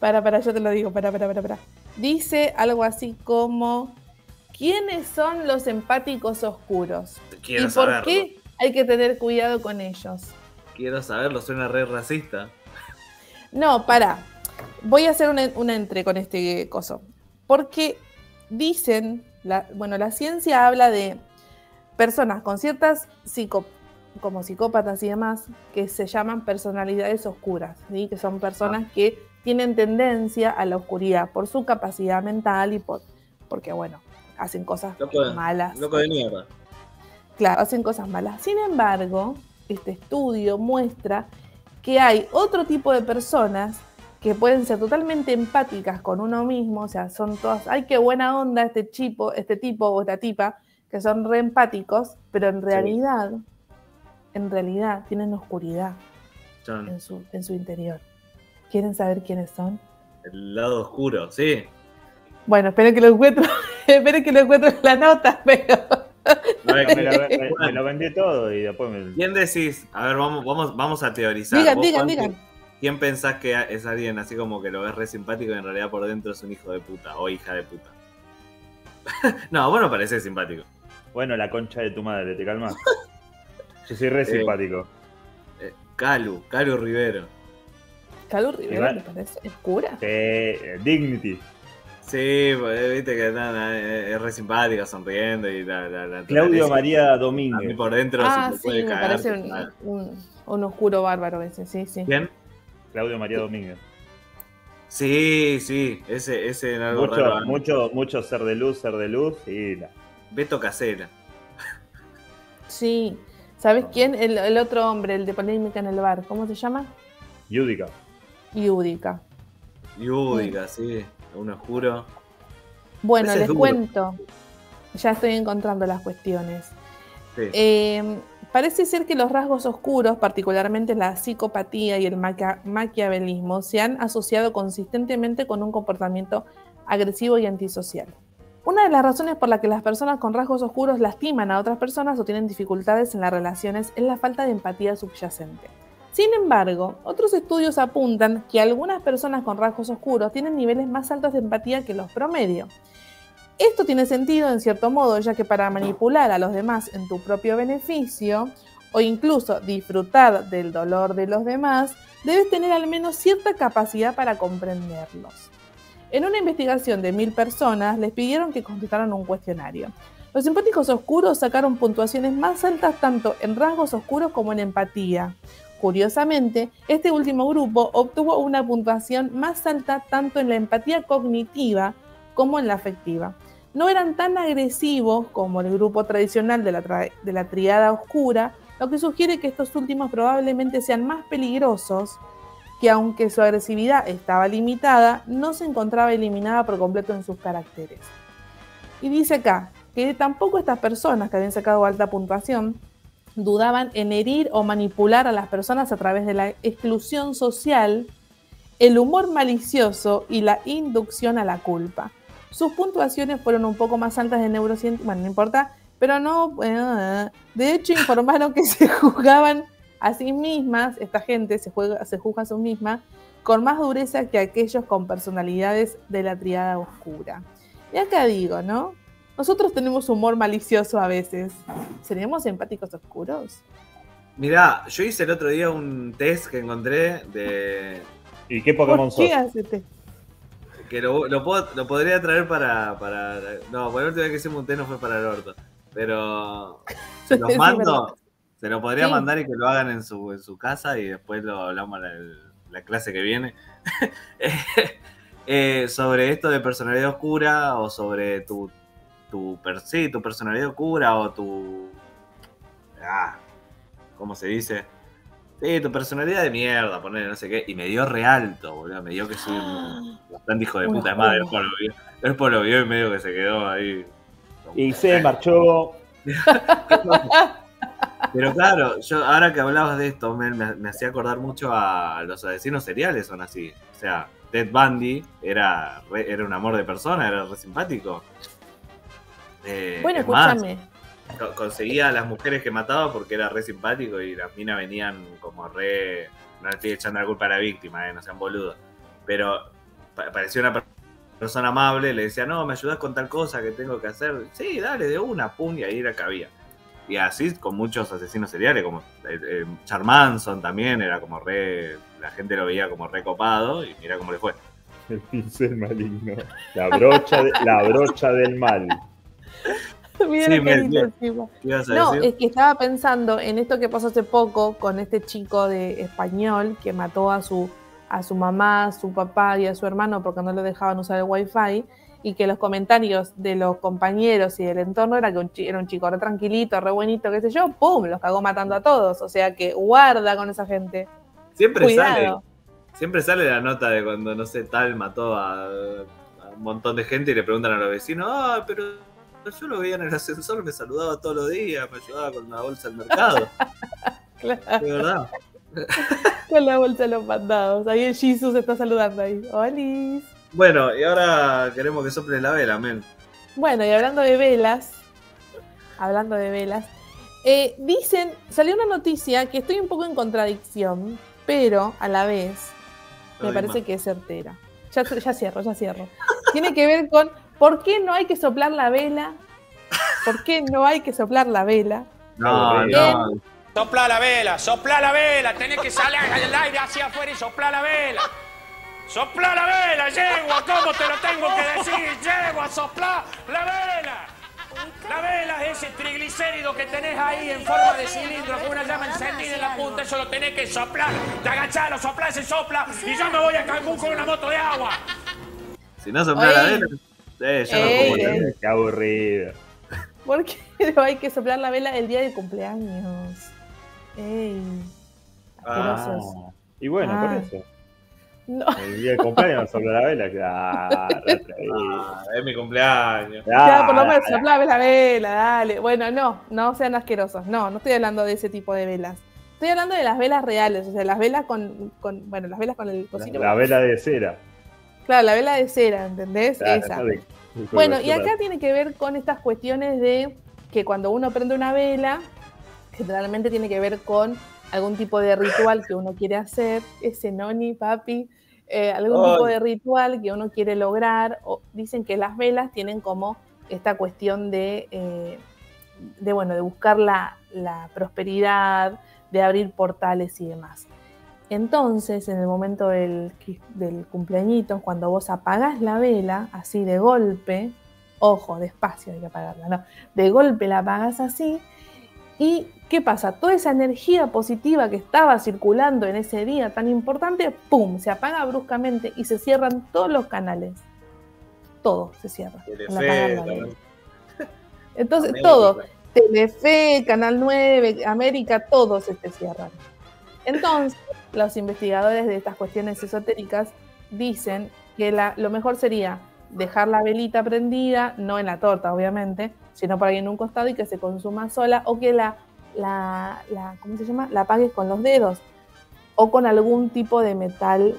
Speaker 5: para, para, yo te lo digo, para, para, para, para. Dice algo así como ¿Quiénes son los empáticos oscuros?
Speaker 3: Quiero
Speaker 5: ¿Y por qué hay que tener cuidado con ellos?
Speaker 3: Quiero saberlo, suena re racista.
Speaker 5: No, para. Voy a hacer una, una entre con este coso. Porque dicen, la, bueno, la ciencia habla de personas con ciertas psico, como psicópatas y demás, que se llaman personalidades oscuras, ¿sí? que son personas que tienen tendencia a la oscuridad por su capacidad mental y por, porque, bueno, hacen cosas
Speaker 3: Loco
Speaker 5: malas.
Speaker 3: Loco de mierda.
Speaker 5: Claro, hacen cosas malas. Sin embargo, este estudio muestra que hay otro tipo de personas que pueden ser totalmente empáticas con uno mismo, o sea, son todas, ay, qué buena onda este chico, este tipo o esta tipa, que son re empáticos, pero en realidad en realidad tienen oscuridad en su, en su interior. ¿Quieren saber quiénes son?
Speaker 3: el lado oscuro, sí.
Speaker 5: Bueno, esperen que lo encuentro, [laughs] esperen que lo encuentro en la nota, [laughs] pero
Speaker 3: No
Speaker 2: Me, lo, me- me lo vendí todo y después me.
Speaker 3: ¿Quién decís? A ver, vamos, vamos, vamos a teorizar.
Speaker 5: digan,
Speaker 3: ¿Vos,
Speaker 5: digan, digan.
Speaker 3: ¿Quién pensás que es alguien así como que lo ves re simpático y en realidad por dentro es un hijo de puta o hija de puta? [laughs] no, vos no parecés simpático.
Speaker 2: Bueno, la concha de tu madre, te calmas. [laughs] Yo soy re
Speaker 3: Eh,
Speaker 2: simpático.
Speaker 3: Eh, Calu, Calu Rivero.
Speaker 5: Calu Rivera
Speaker 2: Igual.
Speaker 5: me parece, es cura.
Speaker 2: Eh, Dignity.
Speaker 3: Sí, pues, viste que nada, es re simpática, sonriendo y la, la, la
Speaker 2: Claudio. María
Speaker 3: A mí
Speaker 2: Domínguez.
Speaker 3: por dentro
Speaker 5: Ah,
Speaker 3: se te
Speaker 5: sí,
Speaker 3: puede
Speaker 5: me parece un- un oscuro bárbaro ese, sí, sí.
Speaker 3: ¿Quién?
Speaker 2: Claudio María Domínguez.
Speaker 3: Sí, sí, ese, ese en algo
Speaker 2: Mucho,
Speaker 3: raro. ¿eh?
Speaker 2: mucho, mucho ser de luz, ser de luz y la.
Speaker 3: Beto Casera.
Speaker 5: Sí. ¿Sabes quién? El, el otro hombre, el de polémica en el bar, ¿cómo se llama?
Speaker 2: Yudica.
Speaker 5: Yudica.
Speaker 3: Yúdica, sí. Un oscuro.
Speaker 5: Bueno, les
Speaker 3: duro.
Speaker 5: cuento. Ya estoy encontrando las cuestiones.
Speaker 3: Sí.
Speaker 5: Eh, parece ser que los rasgos oscuros, particularmente la psicopatía y el maquia- maquiavelismo, se han asociado consistentemente con un comportamiento agresivo y antisocial. Una de las razones por la que las personas con rasgos oscuros lastiman a otras personas o tienen dificultades en las relaciones es la falta de empatía subyacente. Sin embargo, otros estudios apuntan que algunas personas con rasgos oscuros tienen niveles más altos de empatía que los promedio. Esto tiene sentido en cierto modo, ya que para manipular a los demás en tu propio beneficio o incluso disfrutar del dolor de los demás, debes tener al menos cierta capacidad para comprenderlos. En una investigación de mil personas les pidieron que contestaran un cuestionario. Los simpáticos oscuros sacaron puntuaciones más altas tanto en rasgos oscuros como en empatía. Curiosamente, este último grupo obtuvo una puntuación más alta tanto en la empatía cognitiva como en la afectiva. No eran tan agresivos como el grupo tradicional de la, triada oscura, lo que sugiere que estos últimos probablemente sean más peligrosos, que aunque su agresividad estaba limitada, no se encontraba eliminada por completo en sus caracteres. Y dice acá que tampoco estas personas que habían sacado alta puntuación dudaban en herir o manipular a las personas a través de la exclusión social, el humor malicioso y la inducción a la culpa. Sus puntuaciones fueron un poco más altas de neurociencia, bueno, no importa, pero no, eh, de hecho informaron que [laughs] se juzgaban a sí mismas, esta gente se, juega, se juzga a sí misma, con más dureza que aquellos con personalidades de la triada oscura. Y acá digo, ¿no? Nosotros tenemos humor malicioso a veces. ¿Seríamos empáticos oscuros?
Speaker 3: Mirá, yo hice el otro día un test que encontré de.
Speaker 2: ¿Y qué Pokémon
Speaker 5: ¿Por qué
Speaker 2: sos?
Speaker 5: hacete?
Speaker 3: Que lo, lo, puedo- lo podría traer para, para. No, por la última vez que hicimos un test no fue para el orto. Pero. Se [laughs] los mando. Se lo podría
Speaker 5: Sí.
Speaker 3: mandar y que lo hagan en su, en su casa y después lo hablamos la, la clase que viene. [laughs] Eh, sobre esto de personalidad oscura o sobre tu, tu, per- sí, tu personalidad oscura o tu... Ah, ¿Cómo se dice? Sí, tu personalidad de mierda, poner no sé qué. Y me dio re alto, boludo. Me dio que soy un [gasps] bastante hijo de puta madre.
Speaker 5: oscuro.
Speaker 3: Después lo vio, después lo vio y medio que se quedó ahí.
Speaker 2: Y se marchó. [laughs]
Speaker 3: Pero claro, yo ahora que hablabas de esto, me, me- me hacía acordar mucho a los asesinos seriales, son así. O sea, Ted Bundy era, re- era un amor de persona, era re simpático. Eh,
Speaker 5: Bueno,
Speaker 3: es
Speaker 5: escúchame.
Speaker 3: Conseguía a las mujeres que mataba porque era re simpático y las minas venían como re. No le estoy echando la culpa a la víctima, eh, no sean boludos. Pero pa- parecía una per- persona amable, le decía, no, me ayudas con tal cosa que tengo que hacer. Sí, dale, de una, pum, y ahí era que había. Y así con muchos asesinos seriales, como eh, eh, Charles Manson también, era como re. La gente lo veía como re copado y mira cómo le fue. [laughs]
Speaker 2: El pincel maligno. La brocha, de- la brocha del mal. [laughs] [laughs]
Speaker 5: Mira
Speaker 3: Sí, me-
Speaker 5: carita
Speaker 3: me-
Speaker 5: encima.
Speaker 3: ¿Qué ibas a
Speaker 5: No, es que estaba pensando en esto que pasó hace poco con este chico de español que mató a su, a su mamá, a su papá y a su hermano porque no le dejaban usar el wifi y que los comentarios de los compañeros y del entorno era que un era un chico re tranquilito, re buenito, qué sé yo, ¡pum! Los cagó matando a todos. O sea que guarda con esa gente.
Speaker 3: Siempre sale. Siempre sale la nota de cuando, no sé, tal mató a, a un montón de gente y le preguntan a los vecinos, ah, pero yo lo veía en el ascensor, me saludaba todos los días, me ayudaba con una bolsa al mercado. [laughs] De verdad. [laughs]
Speaker 5: Con la bolsa de los mandados. Ahí el Jesus está saludando ahí. ¡Holis!
Speaker 3: Bueno, y ahora queremos que sople la vela, men.
Speaker 5: Bueno, y hablando de velas, hablando de velas, eh, dicen, salió una noticia que estoy un poco en contradicción, pero a la vez me
Speaker 3: Ay,
Speaker 5: parece que es certera. Ya, ya cierro, ya cierro. Tiene que ver con por qué no hay que soplar la vela, por qué no hay que soplar la vela.
Speaker 3: No, no.
Speaker 4: Sopla la vela, sopla la vela, tenés que salir al aire hacia afuera y sopla la vela. Sopla la vela, yegua, ¿cómo te lo tengo que decir? Yegua, sopla la vela. La vela es ese triglicérido que tenés ahí en forma de cilindro con una llama encendida en la punta, eso lo tenés que soplar. Te agachás, lo soplás, se sopla y yo me voy a Cancún con una moto de agua.
Speaker 3: Si no sopla la vela, eh, yo no como la.
Speaker 2: Qué aburrido.
Speaker 5: ¿Por qué [laughs] no hay que soplar la vela el día de cumpleaños? ¡Ey!
Speaker 2: Ah, y bueno,
Speaker 5: Ah.
Speaker 2: por eso.
Speaker 5: No.
Speaker 2: El día de cumpleaños sopla la vela. Claro,
Speaker 3: Ah, es mi cumpleaños.
Speaker 5: Ya, por lo menos soplame la vela, dale. Bueno, no, no sean asquerosos. No, no estoy hablando de ese tipo de velas. Estoy hablando de las velas reales, o sea, las velas con, con bueno, las velas con el
Speaker 2: La,
Speaker 5: cosito.
Speaker 2: la vela de cera.
Speaker 5: Claro, la vela de cera, ¿entendés?
Speaker 2: Claro,
Speaker 5: Esa.
Speaker 2: de-
Speaker 5: Bueno, y acá tiene que ver con estas cuestiones de que cuando uno prende una vela, generalmente tiene que ver con algún tipo de ritual que uno quiere hacer, ese noni, papi, eh, algún
Speaker 3: Ay.
Speaker 5: tipo de ritual que uno quiere lograr. O dicen que las velas tienen como esta cuestión de, eh, de bueno, de buscar la, la prosperidad, de abrir portales y demás. Entonces, en el momento del, cumpleañito, cuando vos apagás la vela, así de golpe, ojo, despacio hay que apagarla, no, de golpe la apagás así, y ¿qué pasa? Toda esa energía positiva que estaba circulando en ese día tan importante, ¡pum!, se apaga bruscamente y se cierran todos los canales. Todo se cierra. la vela. Entonces,
Speaker 3: América.
Speaker 5: todo, Telefe, Canal 9, América, todos se te cierran. Entonces, los investigadores de estas cuestiones esotéricas dicen que la- lo mejor sería dejar la velita prendida, no en la torta, obviamente, sino por ahí en un costado y que se consuma sola, o que la, la, la- ¿cómo se llama? La apagues con los dedos, o con algún tipo de metal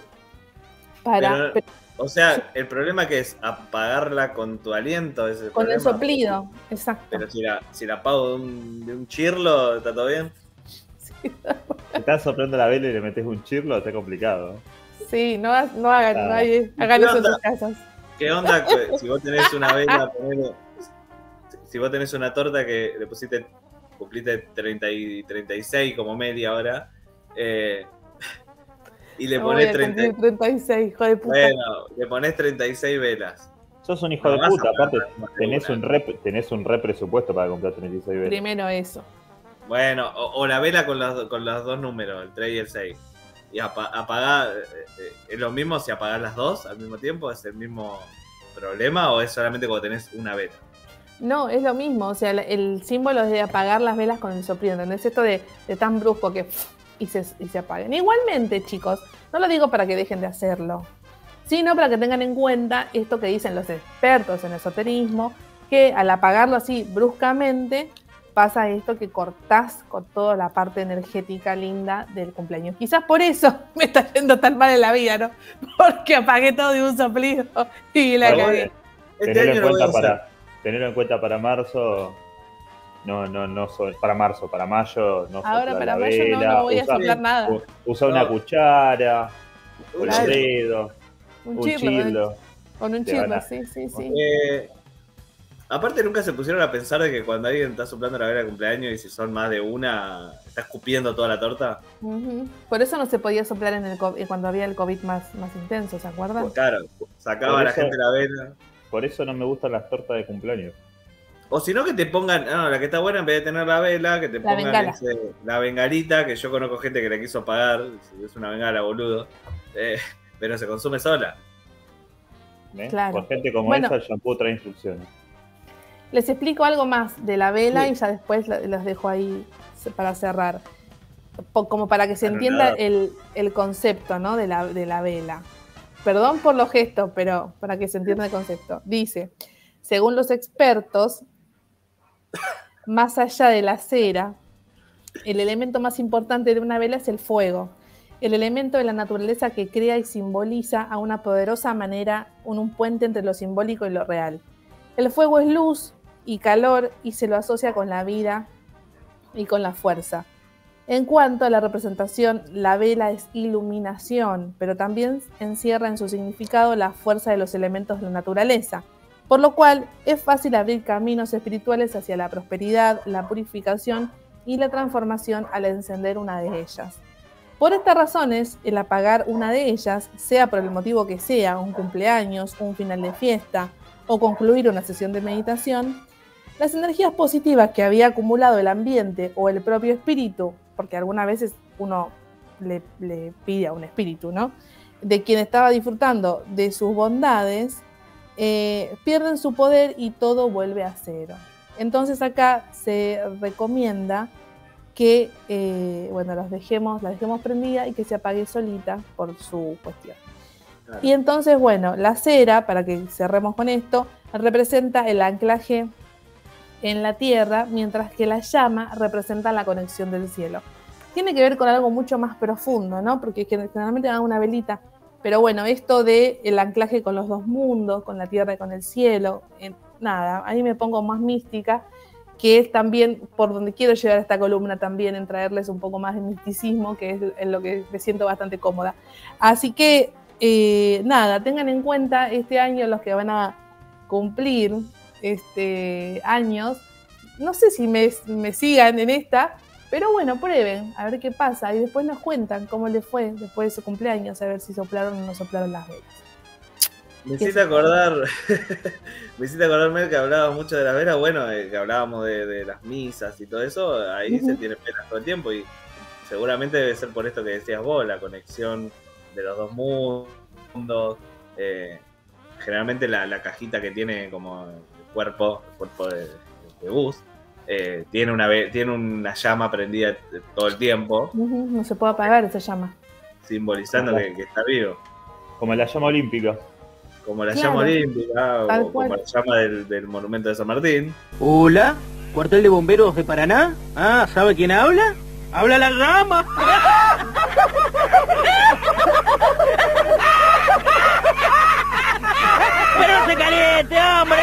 Speaker 5: para...
Speaker 3: Pero, o sea, el problema que es apagarla con tu aliento. Es el
Speaker 5: con el soplido, exacto.
Speaker 3: Pero si la, si la apago de un, de un chirlo, ¿está todo bien?
Speaker 2: Si estás soplando la vela y le metes un chirlo, está complicado.
Speaker 5: Sí, no, no hagan,
Speaker 2: Ah.
Speaker 5: no hay- hagan
Speaker 3: ¿Qué
Speaker 5: eso en sus casas.
Speaker 3: ¿Qué onda si vos tenés una vela, [laughs] ponele- si vos tenés una torta que le pusiste, cumpliste 30 y 36 como media hora, eh, y le
Speaker 5: No
Speaker 3: pones
Speaker 5: a
Speaker 3: 30,
Speaker 5: cumplir 36, hijo de puta.
Speaker 3: bueno, le pones 36 velas.
Speaker 2: Sos un hijo
Speaker 3: No
Speaker 2: de puta, aparte tenés un, re, tenés un re presupuesto para comprar 36 velas.
Speaker 5: Primero eso.
Speaker 3: Bueno, o, la vela con los, con los dos números, el 3 y el 6. Y apa- apagar, eh, eh, ¿es lo mismo si apagás las dos al mismo tiempo? ¿Es el mismo problema o es solamente cuando tenés una vela?
Speaker 5: No, es lo mismo. O sea, el símbolo es de apagar las velas con el soplido. ¿Entendés? Esto de, de tan brusco que y se, y se apaguen. Igualmente, chicos, no lo digo para que dejen de hacerlo, sino para que tengan en cuenta esto que dicen los expertos en esoterismo, que al apagarlo así bruscamente pasa esto que cortás con toda la parte energética linda del cumpleaños. Quizás por eso [laughs] me está yendo tan mal en la vida, ¿no? [laughs] Porque apagué todo de un soplido y la
Speaker 2: Bueno,
Speaker 5: cagué.
Speaker 3: Este
Speaker 2: Tenerlo
Speaker 3: año
Speaker 2: en, cuenta para, tenerlo en cuenta para marzo. No, no, no, so- para marzo, para mayo no
Speaker 5: Ahora para
Speaker 2: la
Speaker 5: mayo no,
Speaker 2: vela,
Speaker 5: no voy a soplar nada.
Speaker 2: Usa una
Speaker 3: No.
Speaker 2: cuchara,
Speaker 5: Claro.
Speaker 2: dedos,
Speaker 5: Un
Speaker 2: un
Speaker 5: chirlo, ¿eh?
Speaker 2: chilo.
Speaker 5: Con un chirlo, sí, sí, sí.
Speaker 3: Eh, aparte nunca se pusieron a pensar de que cuando alguien está soplando la vela de cumpleaños y si son más de una, está escupiendo toda la torta.
Speaker 5: Por eso no se podía soplar en el co- eh, cuando había el COVID más, más intenso, ¿se acuerdan?
Speaker 3: Pues claro, sacaba
Speaker 2: Por
Speaker 3: a la
Speaker 2: eso-
Speaker 3: gente la vela.
Speaker 2: Por eso no me gustan las tortas de cumpleaños.
Speaker 3: O si no, que te pongan, no, la que está buena, en vez de tener la vela, que te
Speaker 5: La
Speaker 3: pongan
Speaker 5: bengala.
Speaker 3: ese- la bengalita, que yo conozco gente que la quiso apagar, es una bengala, boludo. Eh, pero se consume sola.
Speaker 2: ¿eh?
Speaker 5: Claro.
Speaker 2: Por gente como
Speaker 5: Bueno.
Speaker 2: esa, el shampoo trae instrucciones.
Speaker 5: Les explico algo más de la vela
Speaker 3: Sí.
Speaker 5: y ya después lo- los dejo ahí para cerrar. Como para que se entienda el, el concepto ¿no? de, la, de la vela. Perdón por los gestos, pero para que se entienda el concepto. Dice, según los expertos, más allá de la cera, el elemento más importante de una vela es el fuego, el elemento de la naturaleza que crea y simboliza a una poderosa manera un, un puente entre lo simbólico y lo real. El fuego es luz y calor y se lo asocia con la vida y con la fuerza. En cuanto a la representación, la vela es iluminación, pero también encierra en su significado la fuerza de los elementos de la naturaleza, por lo cual es fácil abrir caminos espirituales hacia la prosperidad, la purificación y la transformación al encender una de ellas. Por estas razones, el apagar una de ellas, sea por el motivo que sea, un cumpleaños, un final de fiesta o concluir una sesión de meditación, las energías positivas que había acumulado el ambiente o el propio espíritu, porque algunas veces uno le, le pide a un espíritu, ¿no? De quien estaba disfrutando de sus bondades, eh, pierden su poder y todo vuelve a cero. Entonces acá se recomienda que eh, bueno, las dejemos, la dejemos prendida y que se apague solita por su cuestión.
Speaker 3: Claro.
Speaker 5: Y entonces, bueno, la cera, para que cerremos con esto, representa el anclaje en la tierra, mientras que la llama representa la conexión del cielo. Tiene que ver con algo mucho más profundo, ¿no? Porque generalmente dan una velita, pero bueno, esto de el anclaje con los dos mundos, con la tierra y con el cielo, eh, nada, ahí me pongo más mística, que es también por donde quiero llevar esta columna también, en traerles un poco más de misticismo, que es en lo que me siento bastante cómoda. Así que, eh, nada, tengan en cuenta este año los que van a cumplir este, años. No sé si me, me sigan en esta, pero bueno, prueben, a ver qué pasa. Y después nos cuentan cómo les fue después de su cumpleaños, a ver si soplaron o no soplaron las velas.
Speaker 3: Me [laughs] hiciste acordar, me hiciste acordarme que hablábamos mucho de las velas, bueno, eh, que hablábamos de, de las misas y todo eso, ahí se tiene velas todo el tiempo y seguramente debe ser por esto que decías vos, la conexión de los dos mundos, eh, generalmente la, la cajita que tiene como cuerpo, el cuerpo de, de bus, eh, tiene, una, tiene una llama prendida todo el tiempo,
Speaker 5: No se puede apagar esa llama.
Speaker 3: simbolizando que, que está vivo.
Speaker 2: Como la llama olímpica.
Speaker 3: Como la
Speaker 5: Claro.
Speaker 3: llama olímpica
Speaker 5: Tal
Speaker 3: o
Speaker 5: cual.
Speaker 3: como la llama del, del monumento de San Martín.
Speaker 11: Hola, cuartel de bomberos de Paraná. Ah, ¿sabe quién habla? Habla la rama. [laughs] Pero no se caliente, hombre.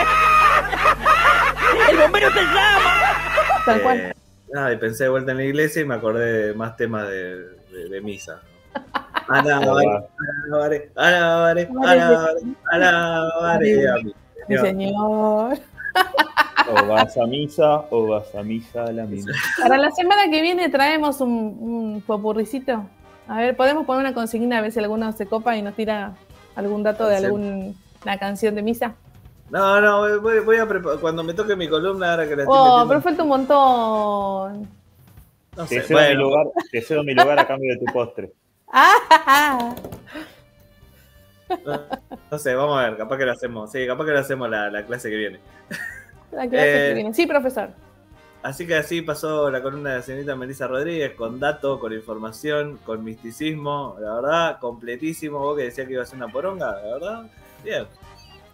Speaker 11: El bombero te llama.
Speaker 5: Tal cual.
Speaker 3: Eh, nada, y pensé de vuelta en la iglesia y me acordé de más temas de, de- de misa. Alabare, alabare, alabare, alabare, alabare a mi
Speaker 5: Mi
Speaker 3: Señor.
Speaker 2: O vas a misa o vas a misa a la misa.
Speaker 5: Para la semana que viene traemos un, un popurricito. A ver, podemos poner una consigna a ver si alguno se copa y nos tira algún dato de
Speaker 3: Sí.
Speaker 5: Alguna canción de misa.
Speaker 3: No, no, voy- voy, voy a preparar. Cuando me toque mi columna, ahora que la estoy
Speaker 5: Oh,
Speaker 3: metiendo,
Speaker 5: pero falta un montón.
Speaker 3: no
Speaker 2: Te
Speaker 3: sé,
Speaker 2: cedo, mi lugar, te cedo mi lugar a cambio de tu postre.
Speaker 5: Ah,
Speaker 3: no sé, vamos a ver, capaz que lo hacemos. Sí, capaz que lo hacemos la, la clase que viene.
Speaker 5: la clase
Speaker 3: Eh,
Speaker 5: que viene. Sí, profesor.
Speaker 3: Así que así pasó la columna de la señorita Melissa Rodríguez, con dato, con información, con misticismo, la verdad, completísimo. Vos que decías que iba a ser una poronga, la verdad, bien. [laughs]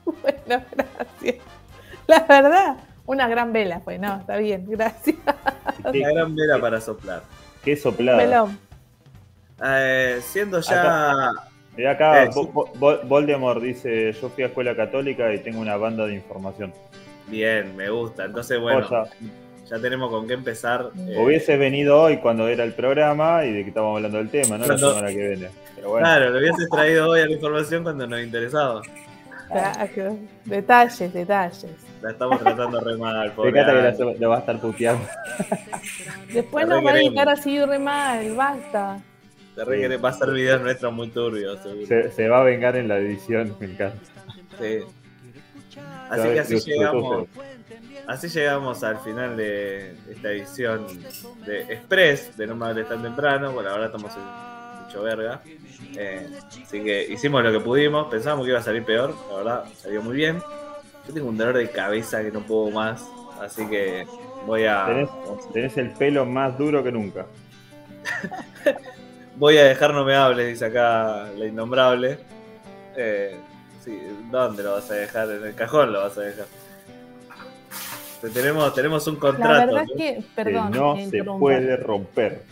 Speaker 5: Bueno, gracias. La verdad, una gran vela fue. No, está bien, gracias. [laughs]
Speaker 3: Una gran vela para soplar.
Speaker 2: Qué soplada.
Speaker 5: Melón.
Speaker 3: Eh, siendo ya.
Speaker 2: Mirá acá,
Speaker 3: Eh, sí.
Speaker 2: Vo- Vo- Voldemort dice, yo fui a escuela católica y tengo una banda de información.
Speaker 3: Bien, me gusta. Entonces, bueno, ya tenemos con qué empezar. eh,
Speaker 2: Hubiese venido hoy cuando era el programa y de que estábamos hablando del tema, no
Speaker 3: Cuando-
Speaker 2: la semana que viene. Pero bueno,
Speaker 3: Claro, lo hubieses traído hoy a la información cuando nos interesaba.
Speaker 5: Claro. Detalles, detalles.
Speaker 3: La estamos tratando re mal,
Speaker 2: me
Speaker 3: pobre
Speaker 2: encanta que la- lo va a estar puteando.
Speaker 5: Después nos va a editar así re mal, basta.
Speaker 3: Te re que va a hacer videos nuestros muy turbios, seguro.
Speaker 2: Se, se va a vengar en la edición, me encanta.
Speaker 3: Sí. Así que así llegamos, así llegamos al final de esta edición de Express, de No me hables tan temprano, bueno, ahora estamos en mucho verga. Eh, así que hicimos lo que pudimos, pensábamos que iba a salir peor, la verdad, salió muy bien. Yo tengo un dolor de cabeza que no puedo más, así que voy a
Speaker 2: Tenés, tenés el pelo más duro que nunca. [laughs]
Speaker 3: voy a dejar no me hables, dice acá la innombrable. Eh, sí, ¿dónde lo vas a dejar? En el cajón lo vas a dejar. tenemos, tenemos un
Speaker 5: La
Speaker 3: contrato.
Speaker 5: verdad es
Speaker 3: ¿no?
Speaker 5: que, perdón,
Speaker 2: que no se puede romper.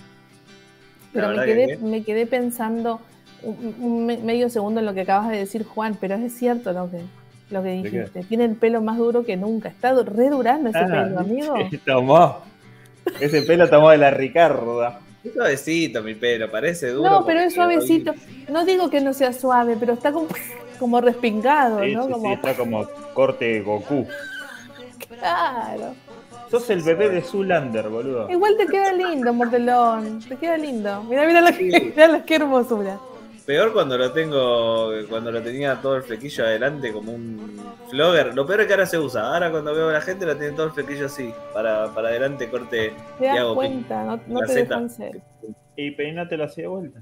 Speaker 5: pero
Speaker 3: La
Speaker 5: me
Speaker 3: que
Speaker 5: quedé, me quedé pensando un, un me- medio segundo en lo que acabas de decir, Juan, pero es cierto lo que, lo que dijiste. Tiene el pelo más duro que nunca. Está du- re durando ese
Speaker 2: Ah,
Speaker 5: pelo, amigo.
Speaker 2: sí, [laughs] tomó. Ese pelo tomó de la Ricarda.
Speaker 3: Es suavecito mi pelo, parece duro.
Speaker 5: No, pero es suavecito. No digo que no sea suave, pero está como, como respingado,
Speaker 2: Sí,
Speaker 5: ¿no?
Speaker 2: sí, sí,
Speaker 5: como,
Speaker 2: está como corte Goku.
Speaker 5: claro.
Speaker 2: Sos el bebé de Zulander, boludo.
Speaker 5: Igual te queda lindo, Mortelón. Te queda lindo. Mira, mira, la, mira la- qué hermosura.
Speaker 3: Peor cuando lo tengo, cuando lo tenía todo el flequillo adelante como un flogger. Lo peor es que ahora se usa. Ahora cuando veo a la gente lo tiene todo el flequillo así, para, para adelante, corte
Speaker 5: Te das
Speaker 3: Tiago
Speaker 5: cuenta, no, no
Speaker 3: la
Speaker 5: te dejan ser.
Speaker 2: Y peinátelo así de vuelta.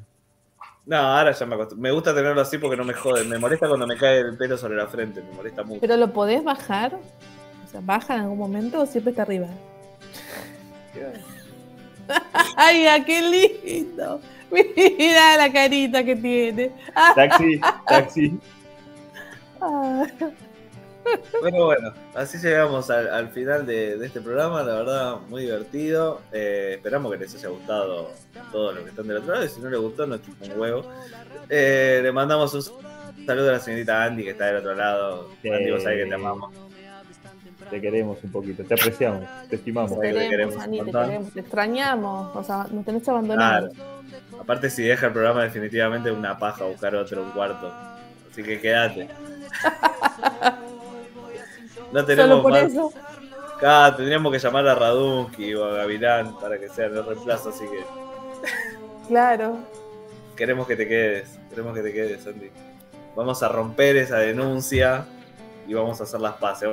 Speaker 3: No, ahora ya me acostumbré. Me gusta tenerlo así porque no me jode. Me molesta cuando me cae el pelo sobre la frente, me molesta mucho.
Speaker 5: Pero lo podés bajar. O sea, baja en algún momento o siempre está arriba. [laughs] Ay, ah, qué lindo. Mira la carita que tiene.
Speaker 2: Taxi, taxi.
Speaker 3: Pero bueno, así llegamos al, al final de, de este programa, la verdad, muy divertido. Eh, esperamos que les haya gustado todo lo que están del otro lado. Y si no les gustó, no chupa un huevo. Eh, le mandamos un saludo a la señorita Andy, que está del otro lado. Andy, vos sabés que te amamos.
Speaker 2: Te queremos un poquito, te apreciamos, te estimamos.
Speaker 3: Te
Speaker 5: Te
Speaker 3: queremos
Speaker 5: Ani, te queremos. Te extrañamos. O sea, nos tenés abandonados.
Speaker 3: Aparte, si deja el programa, definitivamente es una paja buscar otro, un cuarto. Así que quédate. [laughs] No tenemos
Speaker 5: Solo por
Speaker 3: más.
Speaker 5: eso.
Speaker 3: Ah, tendríamos que llamar a Radunsky o a Gavilán para que sean los reemplazos, así que
Speaker 5: Claro.
Speaker 3: queremos que te quedes, queremos que te quedes, Andy. Vamos a romper esa denuncia y vamos a hacer las paces.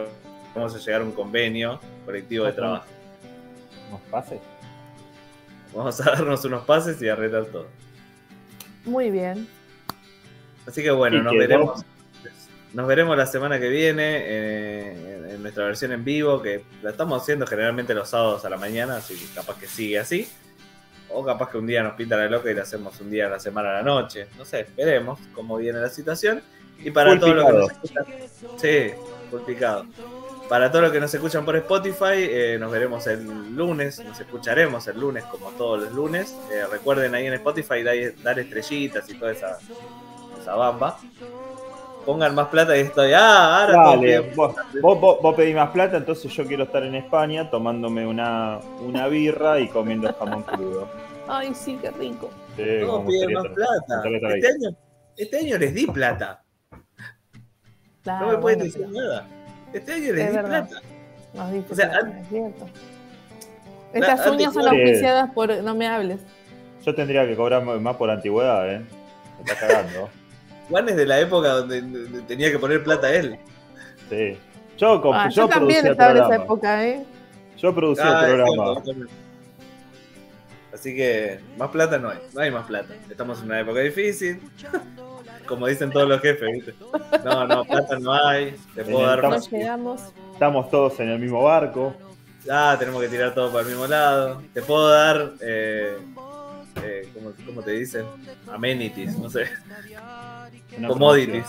Speaker 3: Vamos a llegar a un convenio colectivo de trabajo.
Speaker 2: ¿Nos pases?
Speaker 3: Vamos a darnos unos pases y arreglar todo.
Speaker 5: Muy bien.
Speaker 3: Así que bueno, nos veremos. Nos veremos la semana que viene eh, en, nuestra versión en vivo, que la estamos haciendo generalmente los sábados a la mañana, así que capaz que sigue así. O capaz que un día nos pinta la loca y la hacemos un día a la semana a la noche. No sé, veremos cómo viene la situación. Y para todo lo que nos escuchan. Sí, full picado. Para todo lo que nos escuchan por Spotify, eh, nos veremos el lunes, nos escucharemos el lunes como todos los lunes. Eh, recuerden ahí en Spotify dar, dar estrellitas y toda esa, esa bamba. Pongan más plata y estoy. Ah, ahora
Speaker 2: Dale, vos, vos, pedís más plata, entonces yo quiero estar en España tomándome una, una birra y comiendo jamón crudo.
Speaker 5: Ay, sí, qué rico.
Speaker 2: Sí,
Speaker 3: Todos
Speaker 2: me
Speaker 3: piden más plata. Este año, este año les di plata.
Speaker 5: Claro,
Speaker 3: no me pueden
Speaker 5: bueno,
Speaker 3: decir nada. Este año les
Speaker 5: Es
Speaker 3: di
Speaker 5: verdad.
Speaker 3: plata.
Speaker 5: nos diste
Speaker 3: O sea,
Speaker 5: plata,
Speaker 3: an-
Speaker 5: es cierto. Estas uñas son auspiciadas por No me hables.
Speaker 2: Yo tendría que cobrar más por antigüedad, ¿eh? Me está cagando. [laughs]
Speaker 3: Juan es de la época donde, tenía que poner plata él.
Speaker 2: Sí. Yo,
Speaker 5: Ah,
Speaker 2: yo,
Speaker 5: yo también estaba en esa
Speaker 2: programa.
Speaker 5: época, ¿eh?
Speaker 2: Yo producía
Speaker 3: Ah,
Speaker 2: el programa.
Speaker 3: cierto. Así que más plata no hay, no hay más plata. Estamos en una época difícil. [laughs] Como dicen todos los jefes, ¿viste? No, no, plata no hay. Te puedo dar
Speaker 2: Estamos-
Speaker 3: más.
Speaker 5: llegamos.
Speaker 2: Estamos todos en el mismo barco.
Speaker 3: Ah, tenemos que tirar todo para el mismo lado. Te puedo dar, eh, eh, ¿cómo, cómo te dicen? Amenities, no sé.
Speaker 2: Una
Speaker 3: Commodities.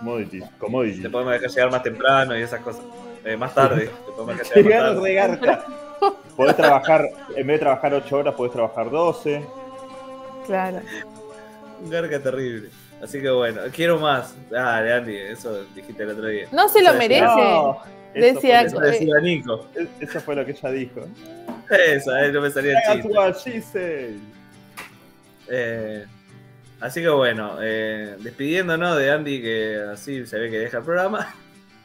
Speaker 2: Commodities. Commodities.
Speaker 3: Te podemos dejar llegar más temprano y esas cosas. Eh, más tarde. Te podemos dejar llegar más tarde.
Speaker 2: Podés trabajar, en vez de trabajar 8 horas, podés trabajar 12.
Speaker 5: Claro.
Speaker 3: Un garca terrible. Así que bueno, quiero más. Dale, Andy, eso dijiste el otro día.
Speaker 5: No se lo
Speaker 3: Eso
Speaker 5: merece.
Speaker 2: No,
Speaker 5: Decía-
Speaker 2: eso
Speaker 3: Eso
Speaker 2: fue,
Speaker 3: decía Nico.
Speaker 2: eso fue lo que ella dijo.
Speaker 3: Eso, eh, no me salía el
Speaker 2: That's
Speaker 3: chiste.
Speaker 2: what she said.
Speaker 3: Eh, así que bueno, eh, despidiéndonos de Andy, que así se ve que deja el programa.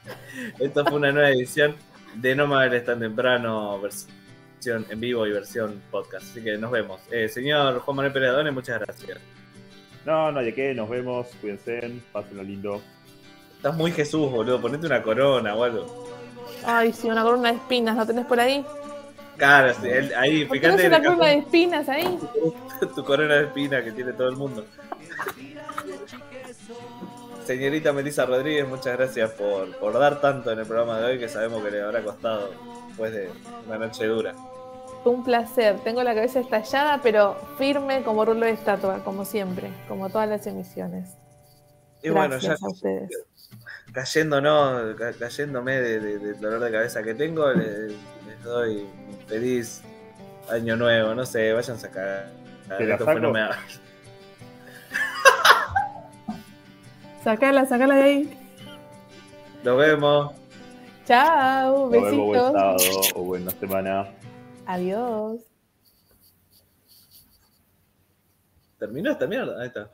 Speaker 3: [laughs] Esto fue una nueva edición de No Me Tan Temprano, versión en vivo y versión podcast. Así que nos vemos. Eh, señor Juan Manuel Pérez Adone, muchas gracias.
Speaker 2: No, no hay de qué, nos vemos, cuídense, pásenlo lindo.
Speaker 3: Estás muy Jesús, boludo. Ponete una corona o algo.
Speaker 5: Ay, sí, una corona de espinas, ¿no tenés por ahí?
Speaker 3: Claro, sí, él- ahí,
Speaker 5: ¿Por qué
Speaker 3: fíjate
Speaker 5: una
Speaker 3: el
Speaker 5: corona de espinas ahí? [laughs]
Speaker 3: tu corona de espina que tiene todo el mundo. Señorita Melissa Rodríguez, muchas gracias por, por dar tanto en el programa de hoy que sabemos que le habrá costado después de una noche dura.
Speaker 5: Un placer. Tengo la cabeza estallada, pero firme como rulo de estatua, como siempre, como todas las emisiones.
Speaker 3: Y bueno,
Speaker 5: Gracias
Speaker 3: ya,
Speaker 5: a ustedes.
Speaker 3: cayéndonos, ca- cayéndome de- de- del dolor de cabeza que tengo, le- les doy un feliz año nuevo. No sé, vayan a sacar. No me. [laughs]
Speaker 5: Sacala, sacala de ahí.
Speaker 3: Nos vemos.
Speaker 5: Chao,
Speaker 2: Nos vemos buen
Speaker 5: besitos.
Speaker 2: sábado o buena semana.
Speaker 5: Adiós.
Speaker 3: ¿Terminó esta mierda? Ahí está.